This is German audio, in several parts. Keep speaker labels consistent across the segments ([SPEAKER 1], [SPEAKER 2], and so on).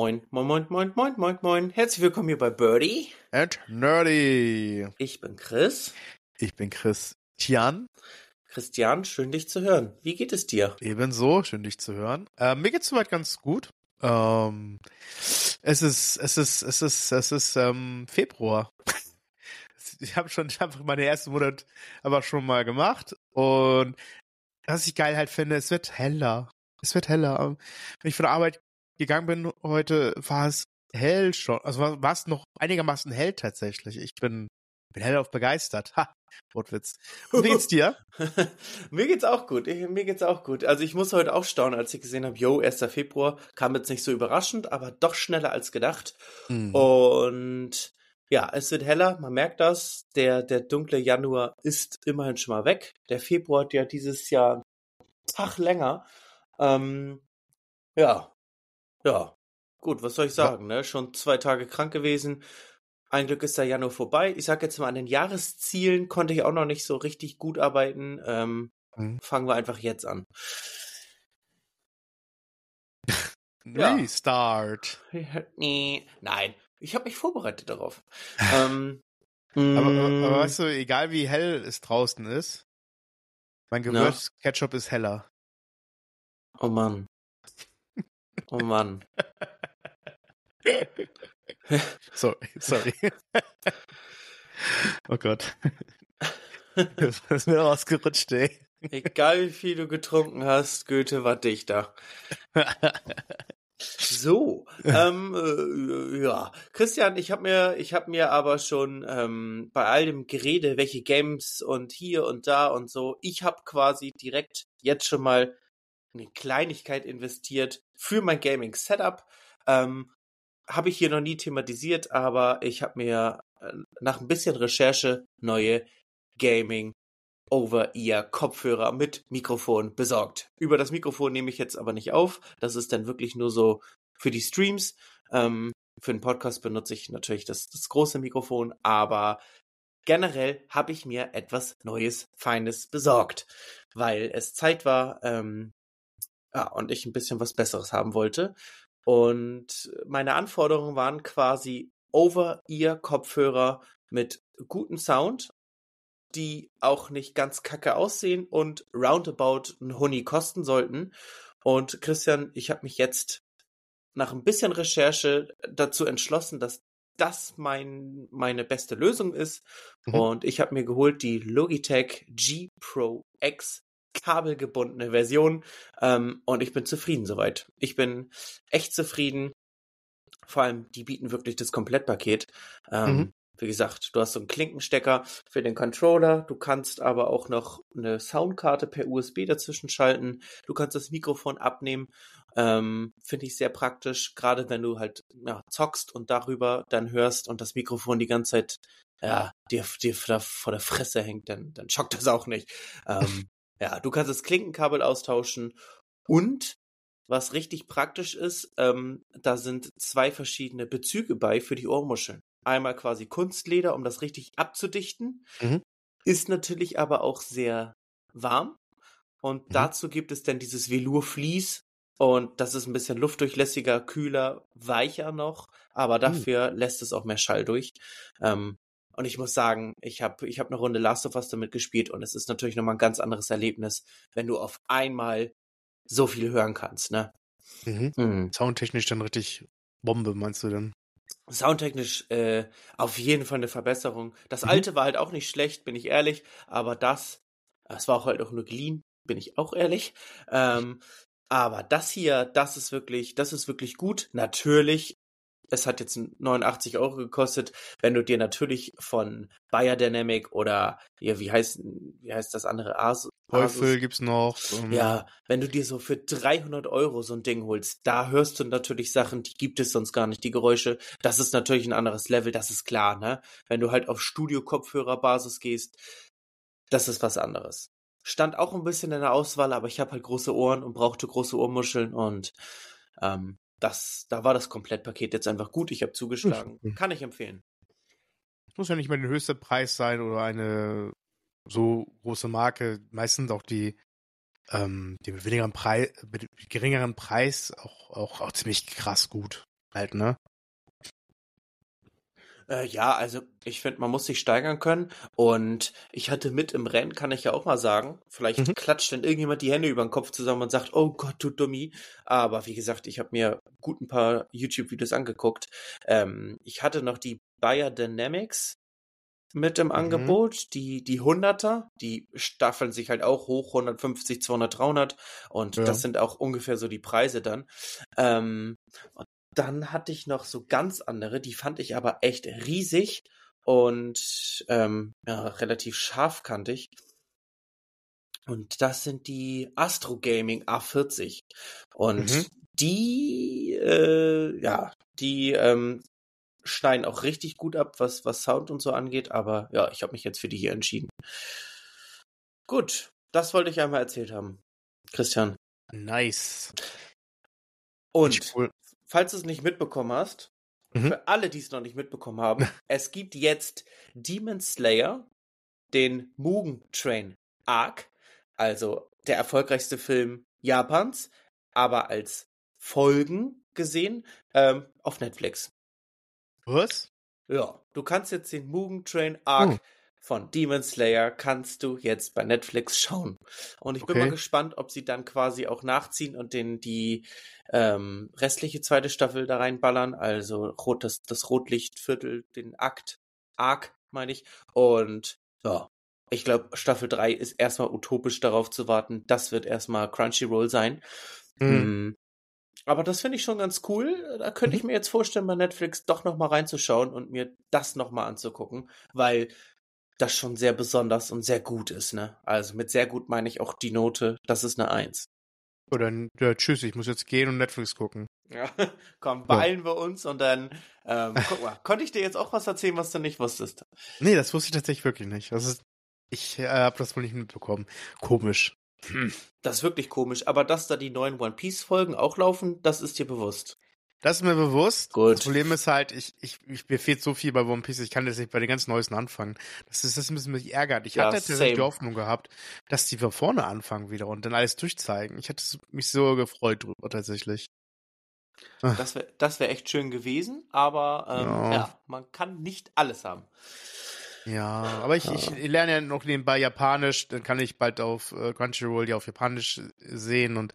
[SPEAKER 1] Moin, moin, moin, moin, moin, moin, moin. Herzlich willkommen hier bei Birdie.
[SPEAKER 2] And Nerdy.
[SPEAKER 1] Ich bin Chris.
[SPEAKER 2] Ich bin Christian.
[SPEAKER 1] Christian, schön dich zu hören. Wie geht es dir?
[SPEAKER 2] Ebenso, schön dich zu hören. Äh, mir geht's soweit ganz gut. Ähm, es ist, es ist, es ist, es ist ähm, Februar. Ich habe schon, ich habe meine ersten Monat aber schon mal gemacht und was ich geil halt finde, es wird heller. Es wird heller. Wenn ich von der Arbeit gegangen bin heute, war es hell schon. Also war, war es noch einigermaßen hell tatsächlich. Ich bin, bin hellauf begeistert. Ha, Wortwitz. Und wie geht's dir?
[SPEAKER 1] mir geht's auch gut. Ich, mir geht's auch gut. Also ich muss heute auch staunen, als ich gesehen habe, yo, 1. Februar kam jetzt nicht so überraschend, aber doch schneller als gedacht. Mhm. Und ja, es wird heller, man merkt das. Der, der dunkle Januar ist immerhin schon mal weg. Der Februar hat ja dieses Jahr einen Tag länger. Ähm, ja, ja. Gut, was soll ich sagen, ja. ne? Schon zwei Tage krank gewesen. Ein Glück ist der Januar vorbei. Ich sag jetzt mal, an den Jahreszielen konnte ich auch noch nicht so richtig gut arbeiten. Ähm, mhm. Fangen wir einfach jetzt an.
[SPEAKER 2] Restart.
[SPEAKER 1] Nee, nein, ich habe mich vorbereitet darauf.
[SPEAKER 2] ähm, aber, aber, aber, mm. weißt du, egal wie hell es draußen ist, mein Gewürzketchup ist heller.
[SPEAKER 1] Oh Mann. Oh Mann.
[SPEAKER 2] sorry, sorry. oh Gott. Das ist mir rausgerutscht, ey.
[SPEAKER 1] Egal wie viel du getrunken hast, Goethe war Dichter. So, ähm, äh, ja, Christian, ich habe mir, ich habe mir aber schon ähm, bei all dem Gerede, welche Games und hier und da und so, ich habe quasi direkt jetzt schon mal eine Kleinigkeit investiert für mein Gaming Setup. Ähm, habe ich hier noch nie thematisiert, aber ich habe mir äh, nach ein bisschen Recherche neue Gaming Over-Ear-Kopfhörer mit Mikrofon besorgt. Über das Mikrofon nehme ich jetzt aber nicht auf. Das ist dann wirklich nur so für die Streams. Ähm, für den Podcast benutze ich natürlich das, das große Mikrofon, aber generell habe ich mir etwas Neues, Feines besorgt, weil es Zeit war ähm, ja, und ich ein bisschen was Besseres haben wollte. Und meine Anforderungen waren quasi Over-Ear-Kopfhörer mit gutem Sound, die auch nicht ganz kacke aussehen und roundabout ein Honey kosten sollten. Und Christian, ich habe mich jetzt nach ein bisschen Recherche dazu entschlossen, dass das mein, meine beste Lösung ist. Mhm. Und ich habe mir geholt die Logitech G Pro X kabelgebundene Version. Ähm, und ich bin zufrieden soweit. Ich bin echt zufrieden. Vor allem, die bieten wirklich das Komplettpaket. Ähm, mhm. Wie gesagt, du hast so einen Klinkenstecker für den Controller, du kannst aber auch noch eine Soundkarte per USB dazwischen schalten, du kannst das Mikrofon abnehmen, ähm, finde ich sehr praktisch, gerade wenn du halt ja, zockst und darüber dann hörst und das Mikrofon die ganze Zeit ja, dir, dir vor der Fresse hängt, dann, dann schockt das auch nicht. Ähm, ja, du kannst das Klinkenkabel austauschen und was richtig praktisch ist, ähm, da sind zwei verschiedene Bezüge bei für die Ohrmuscheln einmal quasi Kunstleder, um das richtig abzudichten. Mhm. Ist natürlich aber auch sehr warm. Und mhm. dazu gibt es dann dieses Velour-Vlies. Und das ist ein bisschen luftdurchlässiger, kühler, weicher noch. Aber hm. dafür mhm. lässt es auch mehr Schall durch. Ähm, und ich muss sagen, ich habe ich hab eine Runde Last of Us damit gespielt und es ist natürlich nochmal ein ganz anderes Erlebnis, wenn du auf einmal so viel hören kannst, ne?
[SPEAKER 2] Mhm. Mhm. Soundtechnisch dann richtig Bombe, meinst du denn?
[SPEAKER 1] Soundtechnisch äh, auf jeden Fall eine Verbesserung. Das mhm. alte war halt auch nicht schlecht, bin ich ehrlich, aber das, das war auch halt auch nur geliehen, bin ich auch ehrlich. Ähm, aber das hier, das ist wirklich, das ist wirklich gut. Natürlich es hat jetzt 89 Euro gekostet. Wenn du dir natürlich von Biodynamic oder ja, wie heißt wie heißt das andere Asus
[SPEAKER 2] Teufel gibt's noch.
[SPEAKER 1] Um ja, wenn du dir so für 300 Euro so ein Ding holst, da hörst du natürlich Sachen, die gibt es sonst gar nicht, die Geräusche. Das ist natürlich ein anderes Level, das ist klar, ne? Wenn du halt auf Studio-Kopfhörerbasis gehst, das ist was anderes. Stand auch ein bisschen in der Auswahl, aber ich habe halt große Ohren und brauchte große Ohrmuscheln und ähm, das, da war das Komplettpaket jetzt einfach gut. Ich habe zugeschlagen. Mhm. Kann ich empfehlen.
[SPEAKER 2] Muss ja nicht mehr der höchste Preis sein oder eine so große Marke. Meistens auch die ähm, die mit wenigerem Preis, mit geringeren Preis auch, auch, auch ziemlich krass gut. Halt, ne?
[SPEAKER 1] Äh, ja, also ich finde, man muss sich steigern können. Und ich hatte mit im Rennen, kann ich ja auch mal sagen, vielleicht
[SPEAKER 2] Mhm.
[SPEAKER 1] klatscht dann irgendjemand die Hände über den Kopf zusammen und sagt, oh Gott, du Dummi. Aber wie gesagt, ich habe mir gut ein paar YouTube-Videos angeguckt. Ähm, ich hatte noch die Bayer Dynamics mit im
[SPEAKER 2] Mhm.
[SPEAKER 1] Angebot, die, die 100er, die staffeln sich halt auch hoch, 150, 200, 300 und
[SPEAKER 2] Ja.
[SPEAKER 1] das sind auch ungefähr so die Preise dann. Ähm, und dann hatte ich noch so ganz andere, die fand ich aber echt riesig und ähm, ja, relativ scharfkantig. Und das sind die Astro Gaming A40. Und
[SPEAKER 2] Mhm.
[SPEAKER 1] die, äh, ja, die ähm, schneiden auch richtig gut ab, was, was Sound und so angeht. Aber ja, ich habe mich jetzt für die hier entschieden. Gut, das wollte ich einmal erzählt haben, Christian.
[SPEAKER 2] Nice.
[SPEAKER 1] Und
[SPEAKER 2] Cool.
[SPEAKER 1] Falls du es nicht mitbekommen hast,
[SPEAKER 2] Mhm.
[SPEAKER 1] für alle, die es noch nicht mitbekommen haben, es gibt jetzt Demon Slayer, den Mugen Train Arc, also der erfolgreichste Film Japans, aber als Folgen gesehen ähm, auf Netflix.
[SPEAKER 2] Was?
[SPEAKER 1] Ja, du kannst jetzt den Mugen Train Arc
[SPEAKER 2] Oh.
[SPEAKER 1] Von Demon Slayer kannst du jetzt bei Netflix schauen. Und ich bin
[SPEAKER 2] Okay.
[SPEAKER 1] mal gespannt, ob sie dann quasi auch nachziehen und den die ähm, restliche zweite Staffel da reinballern. Also rot, das, das Rotlichtviertel, den Akt, Arc, meine ich. Und ja, ich glaube, Staffel 3 ist erstmal utopisch darauf zu warten. Das wird erstmal Crunchyroll sein.
[SPEAKER 2] Mhm.
[SPEAKER 1] Mm. Aber das finde ich schon ganz cool. Da könnte ich mir jetzt vorstellen, bei Netflix doch noch mal reinzuschauen und mir das noch mal anzugucken, weil das schon sehr besonders und sehr gut ist, ne? Also mit sehr gut meine ich auch die Note, das ist eine Eins.
[SPEAKER 2] Oh, dann, ja, tschüss, ich muss jetzt gehen und Netflix gucken.
[SPEAKER 1] Ja, komm, beeilen wir uns und dann, ähm, guck mal, konnte ich dir jetzt auch was erzählen, was du nicht wusstest?
[SPEAKER 2] Nee, das wusste ich tatsächlich wirklich nicht. Das ist, ich äh, habe das wohl nicht mitbekommen. Komisch. Hm.
[SPEAKER 1] Das ist wirklich komisch, aber dass da die neuen One Piece Folgen auch laufen, das ist dir bewusst.
[SPEAKER 2] Das ist mir bewusst.
[SPEAKER 1] Gut.
[SPEAKER 2] Das Problem ist halt, ich, ich, ich, mir fehlt so viel bei One Piece, ich kann jetzt nicht bei den ganz Neuesten anfangen. Das ist, das ein bisschen mich ärgert. Ich
[SPEAKER 1] Ja,
[SPEAKER 2] hatte tatsächlich die. Hoffnung gehabt, dass die von vorne anfangen wieder und dann alles durchzeigen. Ich hätte mich so gefreut drüber tatsächlich.
[SPEAKER 1] Das wäre das wär echt schön gewesen, aber ähm,
[SPEAKER 2] Ja.
[SPEAKER 1] ja, man kann nicht alles haben.
[SPEAKER 2] Ja, aber ich, ich lerne ja noch nebenbei Japanisch, dann kann ich bald auf äh, Crunchyroll die auf Japanisch sehen und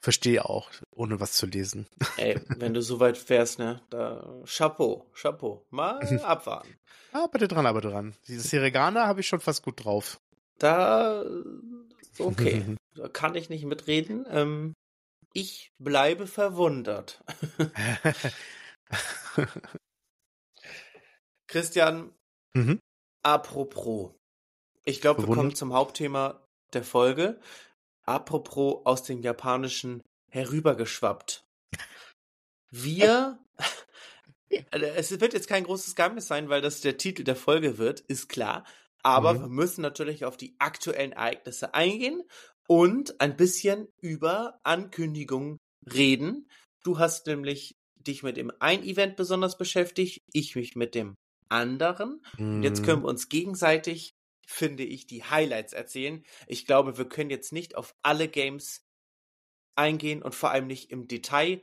[SPEAKER 2] verstehe auch, ohne was zu lesen.
[SPEAKER 1] Ey, wenn du so weit fährst, ne, da Chapeau, Chapeau. Mal abwarten.
[SPEAKER 2] Arbeite dran, aber dran. Dieses Hiragana habe ich schon fast gut drauf.
[SPEAKER 1] Da okay, da kann ich nicht mitreden. Ähm, ich bleibe verwundert. Christian,
[SPEAKER 2] mhm.
[SPEAKER 1] Apropos. Ich glaube, wir kommen zum Hauptthema der Folge. Apropos aus dem Japanischen herübergeschwappt. Wir, Also, es wird jetzt kein großes Geheimnis sein, weil das der Titel der Folge wird, ist klar. Aber
[SPEAKER 2] Mhm.
[SPEAKER 1] wir müssen natürlich auf die aktuellen Ereignisse eingehen und ein bisschen über Ankündigungen reden. Du hast nämlich dich mit dem einen Event besonders beschäftigt, ich mich mit dem anderen. Und jetzt können wir uns gegenseitig, finde ich, die Highlights erzählen. Ich glaube, wir können jetzt nicht auf alle Games eingehen und vor allem nicht im Detail.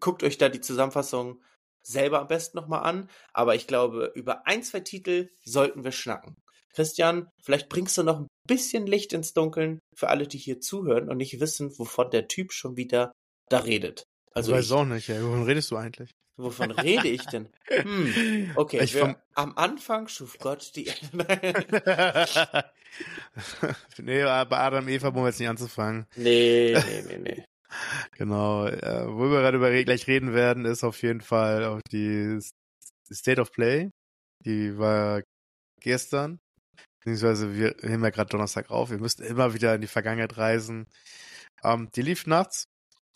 [SPEAKER 1] Guckt euch da die Zusammenfassung selber am besten nochmal an. Aber ich glaube, über ein, zwei Titel sollten wir schnacken. Christian, vielleicht bringst du noch ein bisschen Licht ins Dunkeln für alle, die hier zuhören und nicht wissen, wovon der Typ schon wieder da redet.
[SPEAKER 2] Also ich weiß
[SPEAKER 1] ich,
[SPEAKER 2] auch nicht, ey. wovon redest du eigentlich?
[SPEAKER 1] wovon rede ich denn? Hm, okay,
[SPEAKER 2] Ich vom-
[SPEAKER 1] am Anfang schuf Gott die
[SPEAKER 2] nee, bei Adam und Eva wollen wir jetzt nicht anzufangen.
[SPEAKER 1] Nee, nee, nee, nee.
[SPEAKER 2] Genau, äh, wo wir gerade über gleich reden werden, ist auf jeden Fall auch die State of Play. Die war gestern. Beziehungsweise wir nehmen ja gerade Donnerstag auf. Wir müssten immer wieder in die Vergangenheit reisen. Ähm, die lief nachts.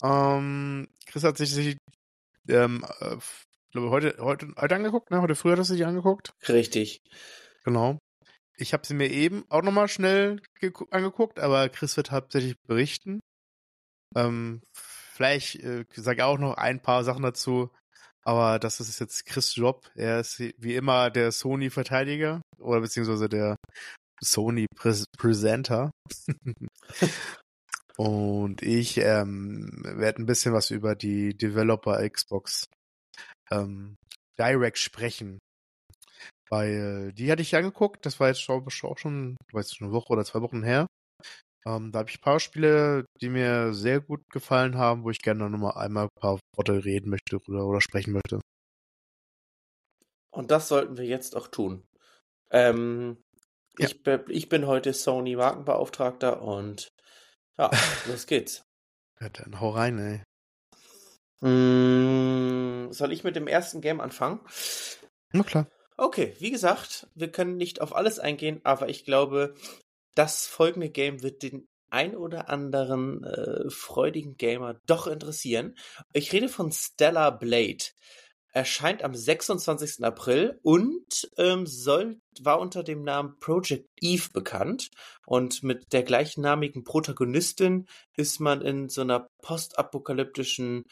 [SPEAKER 2] Ähm, Chris hat sich, ähm, äh, glaube heute, heute, heute angeguckt, ne? Heute früh hat er sich angeguckt.
[SPEAKER 1] Richtig.
[SPEAKER 2] Genau. Ich habe sie mir eben auch nochmal schnell gegu- angeguckt, aber Chris wird hauptsächlich berichten. Ähm, vielleicht äh, sage ich auch noch ein paar Sachen dazu, aber das ist jetzt Chris Job. Er ist wie immer der Sony-Verteidiger oder beziehungsweise der Sony-Presenter. Und ich ähm, werde ein bisschen was über die Developer Xbox ähm, Direct sprechen. Weil die hatte ich angeguckt, das war jetzt schon, auch schon, weiß eine Woche oder zwei Wochen her. Ähm, da habe ich ein paar Spiele, die mir sehr gut gefallen haben, wo ich gerne noch mal einmal ein paar Worte reden möchte oder, oder sprechen möchte.
[SPEAKER 1] Und das sollten wir jetzt auch tun. Ähm, ja. ich, ich bin heute Sony Markenbeauftragter und ja, los geht's.
[SPEAKER 2] Ja, dann hau rein, ey.
[SPEAKER 1] Mm, soll ich mit dem ersten Game anfangen?
[SPEAKER 2] Na klar.
[SPEAKER 1] Okay, wie gesagt, wir können nicht auf alles eingehen, aber ich glaube, das folgende Game wird den ein oder anderen äh, freudigen Gamer doch interessieren. Ich rede von Stellar Blade. Erscheint am 26. April und ähm, soll, war unter dem Namen Project Eve bekannt. Und mit der gleichnamigen Protagonistin ist man in so einer postapokalyptischen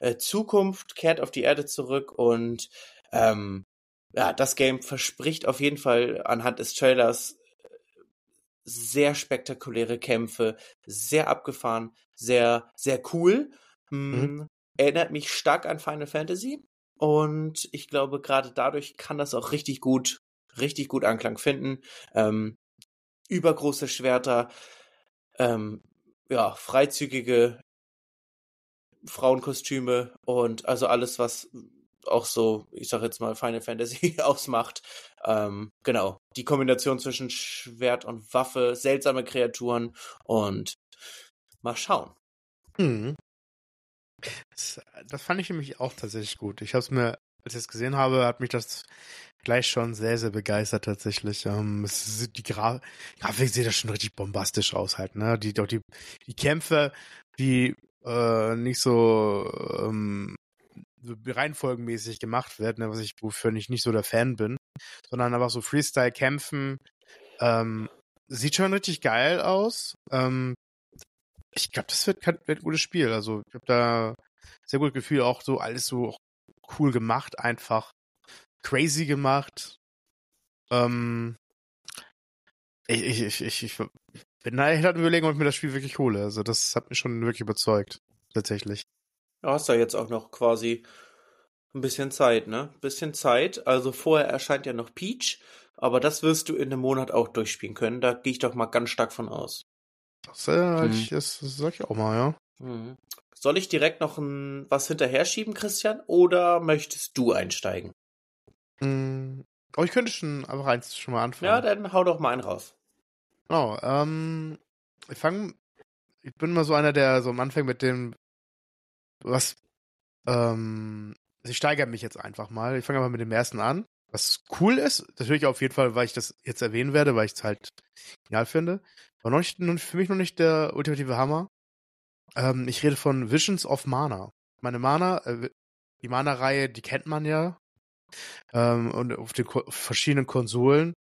[SPEAKER 1] äh, Zukunft, kehrt auf die Erde zurück und ähm, ja, das Game verspricht auf jeden Fall anhand des Trailers sehr spektakuläre Kämpfe, sehr abgefahren, sehr, sehr cool. Mhm. Hm, erinnert mich stark an Final Fantasy. Und ich glaube, gerade dadurch kann das auch richtig gut, richtig gut Anklang finden. Ähm, übergroße Schwerter, ähm, ja, freizügige Frauenkostüme und also alles, was auch so, ich sag jetzt mal, Final Fantasy ausmacht. Ähm, genau. Die Kombination zwischen Schwert und Waffe, seltsame Kreaturen und mal schauen.
[SPEAKER 2] Mhm. Das, das, fand ich nämlich auch tatsächlich gut. Ich habe es mir, als ich es gesehen habe, hat mich das gleich schon sehr, sehr begeistert tatsächlich. Ähm, es, die Gra Grafik sieht das schon richtig bombastisch aus halt, ne? Die, doch die, die Kämpfe, die äh, nicht so ähm, reihenfolgenmäßig gemacht wird, ne, was ich, wofür ich nicht so der Fan bin, sondern einfach so Freestyle-Kämpfen. Ähm, sieht schon richtig geil aus. Ähm, ich glaube, das wird, wird ein gutes Spiel. Also ich habe da sehr gutes Gefühl, auch so alles so cool gemacht, einfach crazy gemacht. Ähm, ich, ich, ich, ich, ich bin da echt überlegen, ob ich mir das Spiel wirklich hole. Also das hat mich schon wirklich überzeugt, tatsächlich.
[SPEAKER 1] Du hast ja jetzt auch noch quasi ein bisschen Zeit, ne? Ein bisschen Zeit. Also vorher erscheint ja noch Peach, aber das wirst du in einem Monat auch durchspielen können. Da gehe ich doch mal ganz stark von aus.
[SPEAKER 2] Das, äh, hm. ich, das, sag ich auch mal, ja.
[SPEAKER 1] Hm. Soll ich direkt noch ein, was hinterher schieben, Christian, oder möchtest du einsteigen?
[SPEAKER 2] Hm. Oh, ich könnte schon einfach eins schon mal anfangen.
[SPEAKER 1] Ja, dann hau doch mal einen raus.
[SPEAKER 2] Genau, ähm, ich fange, ich bin mal so einer, der so am Anfang mit dem was, ähm, ich steigere mich jetzt einfach mal. Ich fange mal mit dem ersten an. Was cool ist, natürlich auf jeden Fall, weil ich das jetzt erwähnen werde, weil ich es halt genial finde. Aber noch nicht, für mich noch nicht der ultimative Hammer. Ähm, ich rede von Visions of Mana. Meine Mana, äh, die Mana-Reihe, die kennt man ja. Ähm, und auf den Ko verschiedenen Konsolen.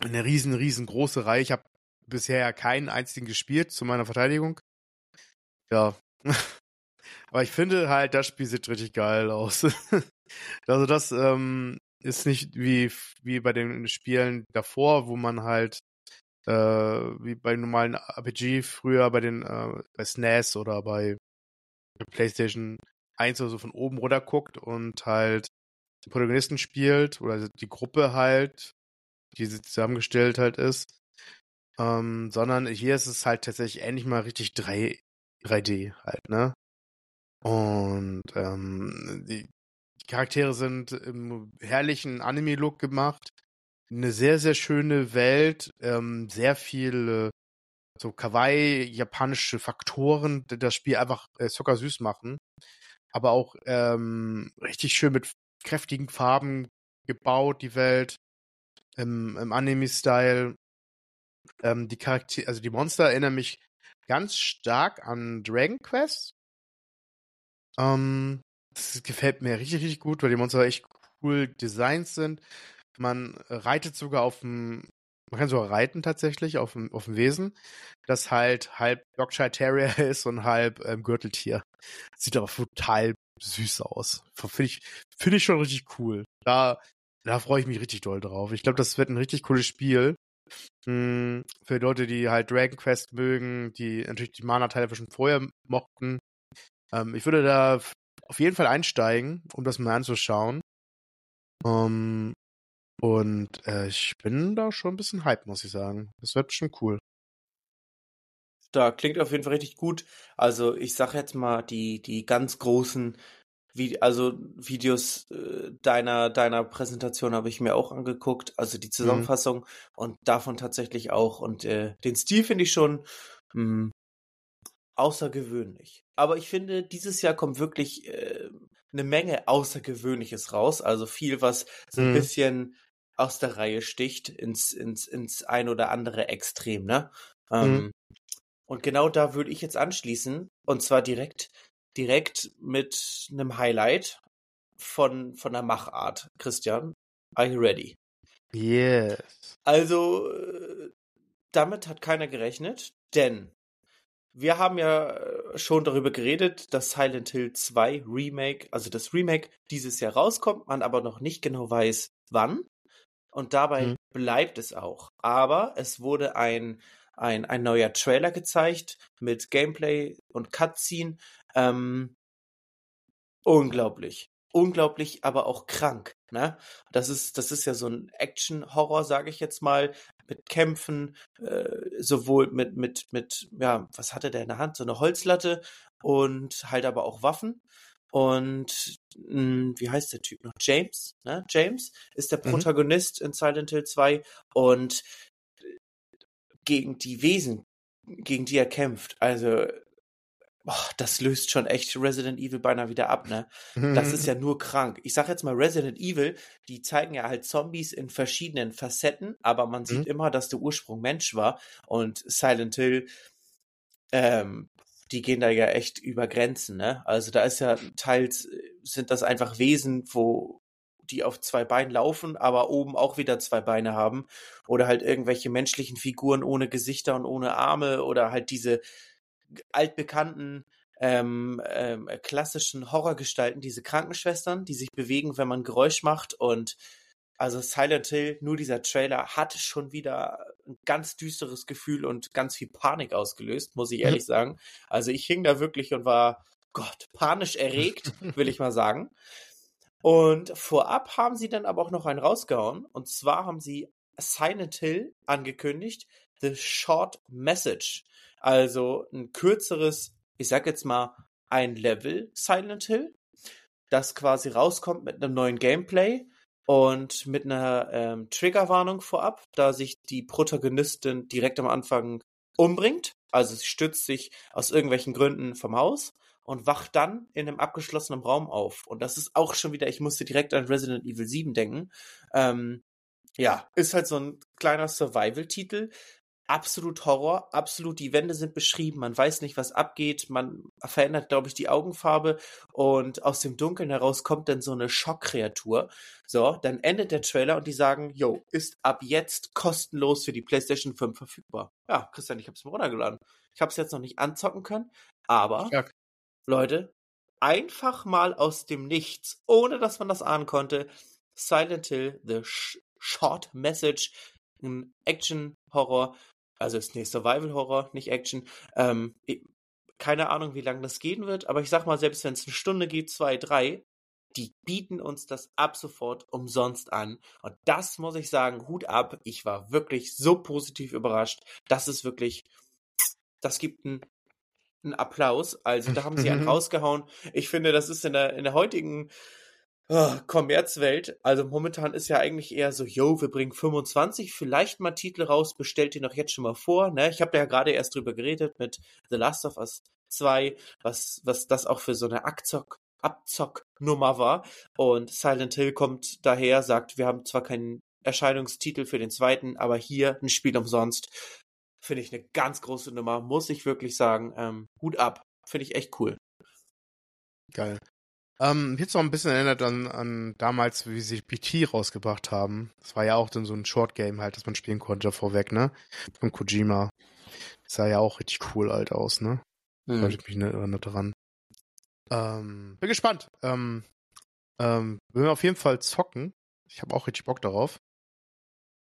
[SPEAKER 2] Eine riesen, riesengroße Reihe. Ich habe bisher ja keinen einzigen gespielt, zu meiner Verteidigung. Ja, Aber ich finde halt, das Spiel sieht richtig geil aus. also das ähm, ist nicht wie, wie bei den Spielen davor, wo man halt äh, wie bei normalen RPG früher bei den äh, bei SNES e oder bei PlayStation 1 oder so von oben runter guckt und halt den Protagonisten spielt oder die Gruppe halt, die zusammengestellt halt ist. Ähm, sondern hier ist es halt tatsächlich endlich mal richtig 3, 3D halt, ne? Und ähm, die Charaktere sind im herrlichen Anime-Look gemacht. Eine sehr, sehr schöne Welt, ähm, sehr viele so Kawaii-japanische Faktoren, die das Spiel einfach äh, zuckersüß machen. Aber auch ähm, richtig schön mit kräftigen Farben gebaut, die Welt. Im, im Anime-Style. Ähm, die Charaktere, also die Monster erinnern mich ganz stark an Dragon Quest. Ähm, das gefällt mir richtig, richtig gut, weil die Monster echt cool designt sind. Man reitet sogar auf dem, man kann sogar reiten tatsächlich auf dem, auf dem Wesen, das halt halb Yorkshire Terrier ist und halb ähm, Gürteltier. Sieht aber total süß aus. Finde ich, finde ich schon richtig cool. Da, da freue ich mich richtig doll drauf. Ich glaube, das wird ein richtig cooles Spiel. Hm, für Leute, die halt Dragon Quest mögen, die natürlich die Mana-Teile schon vorher mochten. Ähm, ich würde da auf jeden Fall einsteigen, um das mal anzuschauen. Um, ähm, und äh, ich bin da schon ein bisschen hype, muss ich sagen. Das wird schon cool.
[SPEAKER 1] Da klingt auf jeden Fall richtig gut. Also ich sag jetzt mal, die, die ganz großen wie, also Videos äh, deiner, deiner Präsentation habe ich mir auch angeguckt, also die mhm. Zusammenfassung mhm. und davon tatsächlich auch. Und äh, den Stil finde ich schon mh, hm, außergewöhnlich. Aber ich finde, dieses Jahr kommt wirklich äh, eine Menge Außergewöhnliches raus. Also viel, was so ein mhm. bisschen aus der Reihe sticht ins, ins, ins ein oder andere Extrem, ne? Ähm, mhm. Und genau da würde ich jetzt anschließen. Und zwar direkt direkt mit einem Highlight von, von der Machart. Christian, are you ready?
[SPEAKER 2] Yes.
[SPEAKER 1] Also, äh, damit hat keiner gerechnet, denn wir haben ja äh, schon darüber geredet, dass Silent Hill 2 Remake, also das Remake dieses Jahr rauskommt, man aber noch nicht genau weiß, wann. Und dabei mhm. bleibt es auch. Aber es wurde ein, ein, ein neuer Trailer gezeigt mit Gameplay und Cutscene ähm, unglaublich. Unglaublich, aber auch krank. Ne? Das ist, das ist ja so ein Action-Horror, sage ich jetzt mal, mit Kämpfen, äh, sowohl mit, mit, mit, ja, was hatte der in der Hand? So eine Holzlatte und halt aber auch Waffen. Und mh, hm, wie heißt der Typ noch? James, ne? James ist der mhm. Protagonist mhm. in Silent Hill 2 und gegen die Wesen, gegen die er kämpft. Also boah, das löst schon echt Resident Evil beinahe wieder ab, ne? Das ist ja nur krank. Ich sag jetzt mal Resident Evil, die zeigen ja halt Zombies in verschiedenen Facetten, aber man sieht mhm. immer, dass der Ursprung Mensch war und Silent Hill, ähm, die gehen da ja echt über Grenzen, ne? Also da ist ja teils sind das einfach Wesen, wo die auf zwei Beinen laufen, aber oben auch wieder zwei Beine haben. Oder halt irgendwelche menschlichen Figuren ohne Gesichter und ohne Arme oder halt diese altbekannten ähm, ähm, klassischen Horrorgestalten, diese Krankenschwestern, die sich bewegen, wenn man Geräusch macht und also Silent Hill, nur dieser Trailer hat schon wieder ein ganz düsteres Gefühl und ganz viel Panik ausgelöst, muss ich mhm. ehrlich mhm. sagen. Also ich hing da wirklich und war, Gott, panisch erregt, will ich mal sagen. Und vorab haben sie dann aber auch noch einen rausgehauen. Und zwar haben sie Silent Hill angekündigt, The Short Message. Also ein kürzeres, ich sag jetzt mal, ein Level Silent Hill, das quasi rauskommt mit einem neuen Gameplay und mit einer ähm, Triggerwarnung vorab, da sich die Protagonistin direkt am Anfang umbringt. Also sie stützt sich aus irgendwelchen Gründen vom Haus und wacht dann in einem abgeschlossenen Raum auf. Und das ist auch schon wieder, ich musste direkt an Resident Evil 7 denken. Ähm, ja, ist halt so ein kleiner Survival-Titel, absolut Horror, absolut, die Wände sind beschrieben, man weiß nicht, was abgeht, man verändert, glaube ich, die Augenfarbe und aus dem Dunkeln heraus kommt dann so eine Schockkreatur. So, dann endet der Trailer und die sagen, yo, ist ab jetzt kostenlos für die PlayStation 5 verfügbar. Ja, Christian, ich habe es mir runtergeladen. Ich habe es jetzt noch nicht anzocken können, aber ja. Leute, einfach mal aus dem Nichts, ohne dass man das ahnen konnte, Silent Hill, The Short Message, ein Action-Horror also ist nee, Survival Horror, nicht Action. Ähm, keine Ahnung, wie lange das gehen wird, aber ich sag mal, selbst wenn es eine Stunde geht, zwei, drei, die bieten uns das ab sofort umsonst an. Und das muss ich sagen, Hut ab. Ich war wirklich so positiv überrascht. Das ist wirklich, das gibt einen, einen Applaus. Also da haben sie einen rausgehauen. Ich finde, das ist in der, in der heutigen oh, Kommerzwelt, also momentan ist ja eigentlich eher so, yo, wir bringen 25, vielleicht mal Titel raus, bestellt ihr noch jetzt schon mal vor, ne? Ich habe ja gerade erst drüber geredet mit The Last of Us 2, was, was das auch für so eine Abzock, Abzocknummer war. Und Silent Hill kommt daher, sagt, wir haben zwar keinen Erscheinungstitel für den zweiten, aber hier ein Spiel umsonst. Finde ich eine ganz große Nummer, muss ich wirklich sagen. Ähm, Hut ab. Finde ich echt cool.
[SPEAKER 2] Geil. Ähm, jetzt noch ein bisschen erinnert an, an damals, wie sie PT rausgebracht haben. Das war ja auch dann so ein Short Game halt, das man spielen konnte vorweg, ne? Von Kojima. Das sah ja auch richtig cool alt aus, ne? Mhm. Da ich mich nicht erinnert dran. Ähm, bin gespannt. Ähm, ähm, will wir auf jeden Fall zocken. Ich habe auch richtig Bock darauf.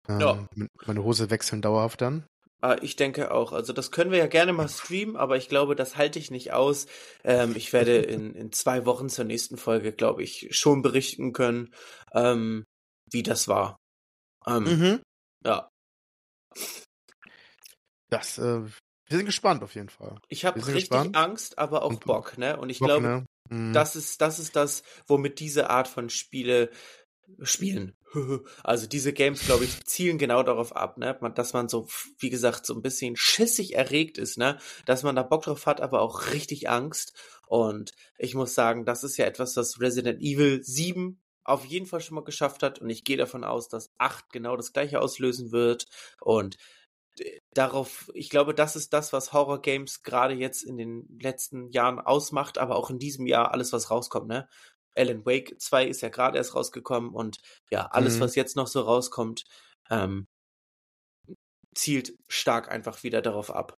[SPEAKER 2] Ähm,
[SPEAKER 1] Ja.
[SPEAKER 2] Meine Hose wechseln dauerhaft dann.
[SPEAKER 1] Ah, ich denke auch. Also das können wir ja gerne mal streamen, aber ich glaube, das halte ich nicht aus. Ähm, ich werde in, in zwei Wochen zur nächsten Folge, glaube ich, schon berichten können, ähm, wie das war. Ähm,
[SPEAKER 2] Mhm.
[SPEAKER 1] Ja,
[SPEAKER 2] Das, äh, wir sind gespannt auf jeden Fall.
[SPEAKER 1] ich habe richtig
[SPEAKER 2] gespannt.
[SPEAKER 1] Angst, aber auch Bock, ne? Und ich
[SPEAKER 2] Bock,
[SPEAKER 1] glaube,
[SPEAKER 2] ne? Mhm.
[SPEAKER 1] das ist das ist das, womit diese Art von Spiele spielen. Also diese Games, glaube ich, zielen genau darauf ab, ne? Dass man so, wie gesagt, so ein bisschen schissig erregt ist, ne? Dass man da Bock drauf hat, aber auch richtig Angst. Und ich muss sagen, das ist ja etwas, das Resident Evil 7 auf jeden Fall schon mal geschafft hat. Und ich gehe davon aus, dass 8 genau das gleiche auslösen wird. Und darauf, ich glaube, das ist das, was Horror Games gerade jetzt in den letzten Jahren ausmacht, aber auch in diesem Jahr alles, was rauskommt, ne? Alan Wake 2 ist ja gerade erst rausgekommen und ja, alles,
[SPEAKER 2] Mhm.
[SPEAKER 1] was jetzt noch so rauskommt, ähm, zielt stark einfach wieder darauf ab.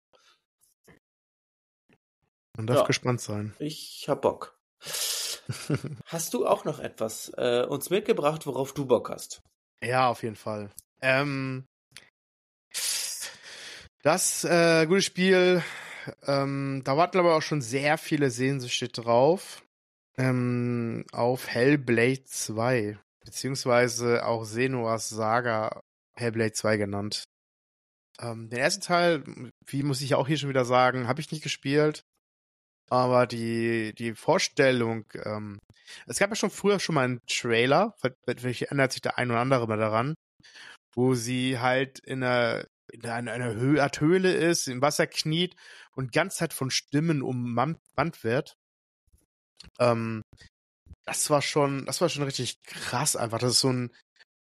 [SPEAKER 2] Man darf
[SPEAKER 1] Ja.
[SPEAKER 2] gespannt sein.
[SPEAKER 1] Ich hab Bock. Hast du auch noch etwas äh, uns mitgebracht, worauf du Bock hast?
[SPEAKER 2] Ja, auf jeden Fall. Ähm, das äh, gute Spiel, ähm, da warten aber auch schon sehr viele Sehnsüchte drauf. Ähm, auf Hellblade 2, beziehungsweise auch Senua's Saga Hellblade 2 genannt. Ähm, den ersten Teil, wie muss ich auch hier schon wieder sagen, habe ich nicht gespielt. Aber die, die Vorstellung, ähm, es gab ja schon früher schon mal einen Trailer, vielleicht ändert sich der ein oder andere mal daran, wo sie halt in einer, in einer, einer Höhle ist, im Wasser kniet und ganze Zeit von Stimmen ummannt wird. Ähm, das war schon, das war schon richtig krass einfach. Das ist so ein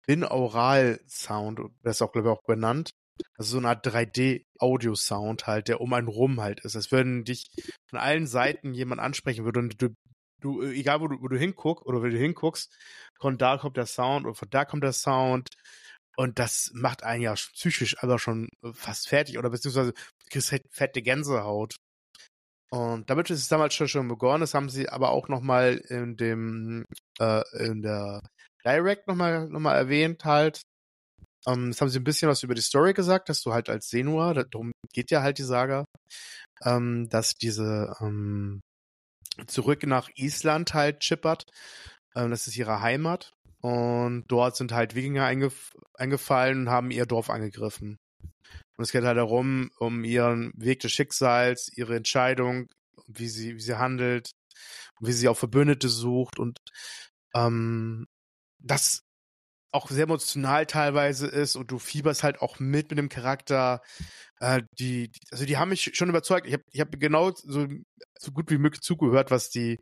[SPEAKER 2] Binaural-Sound, das ist auch, glaube ich, auch benannt. Also so eine Art 3D-Audio-Sound halt, der um einen rum halt ist. Als würden dich von allen Seiten jemand ansprechen würde und du, du egal wo du, wo du hinguckst oder wo du hinguckst, von da kommt der Sound oder von da kommt der Sound. Und das macht einen ja psychisch aber schon fast fertig oder beziehungsweise du kriegst halt fette Gänsehaut. Und damit ist es damals schon, schon begonnen. Das haben sie aber auch nochmal in dem, äh, in der Direct nochmal noch mal erwähnt halt. Ähm, jetzt haben sie ein bisschen was über die Story gesagt, dass du halt als Senua, darum geht ja halt die Saga, ähm, dass diese ähm, zurück nach Island halt chippert. Ähm, das ist ihre Heimat. Und dort sind halt Wikinger eingef eingefallen und haben ihr Dorf angegriffen. Und es geht halt darum, um ihren Weg des Schicksals, ihre Entscheidung, wie sie, wie sie handelt, wie sie auch Verbündete sucht. Und ähm, das auch sehr emotional teilweise ist und du fieberst halt auch mit mit dem Charakter. Äh, die, die, also die haben mich schon überzeugt. Ich habe ich hab genau so, so gut wie möglich zugehört, was die,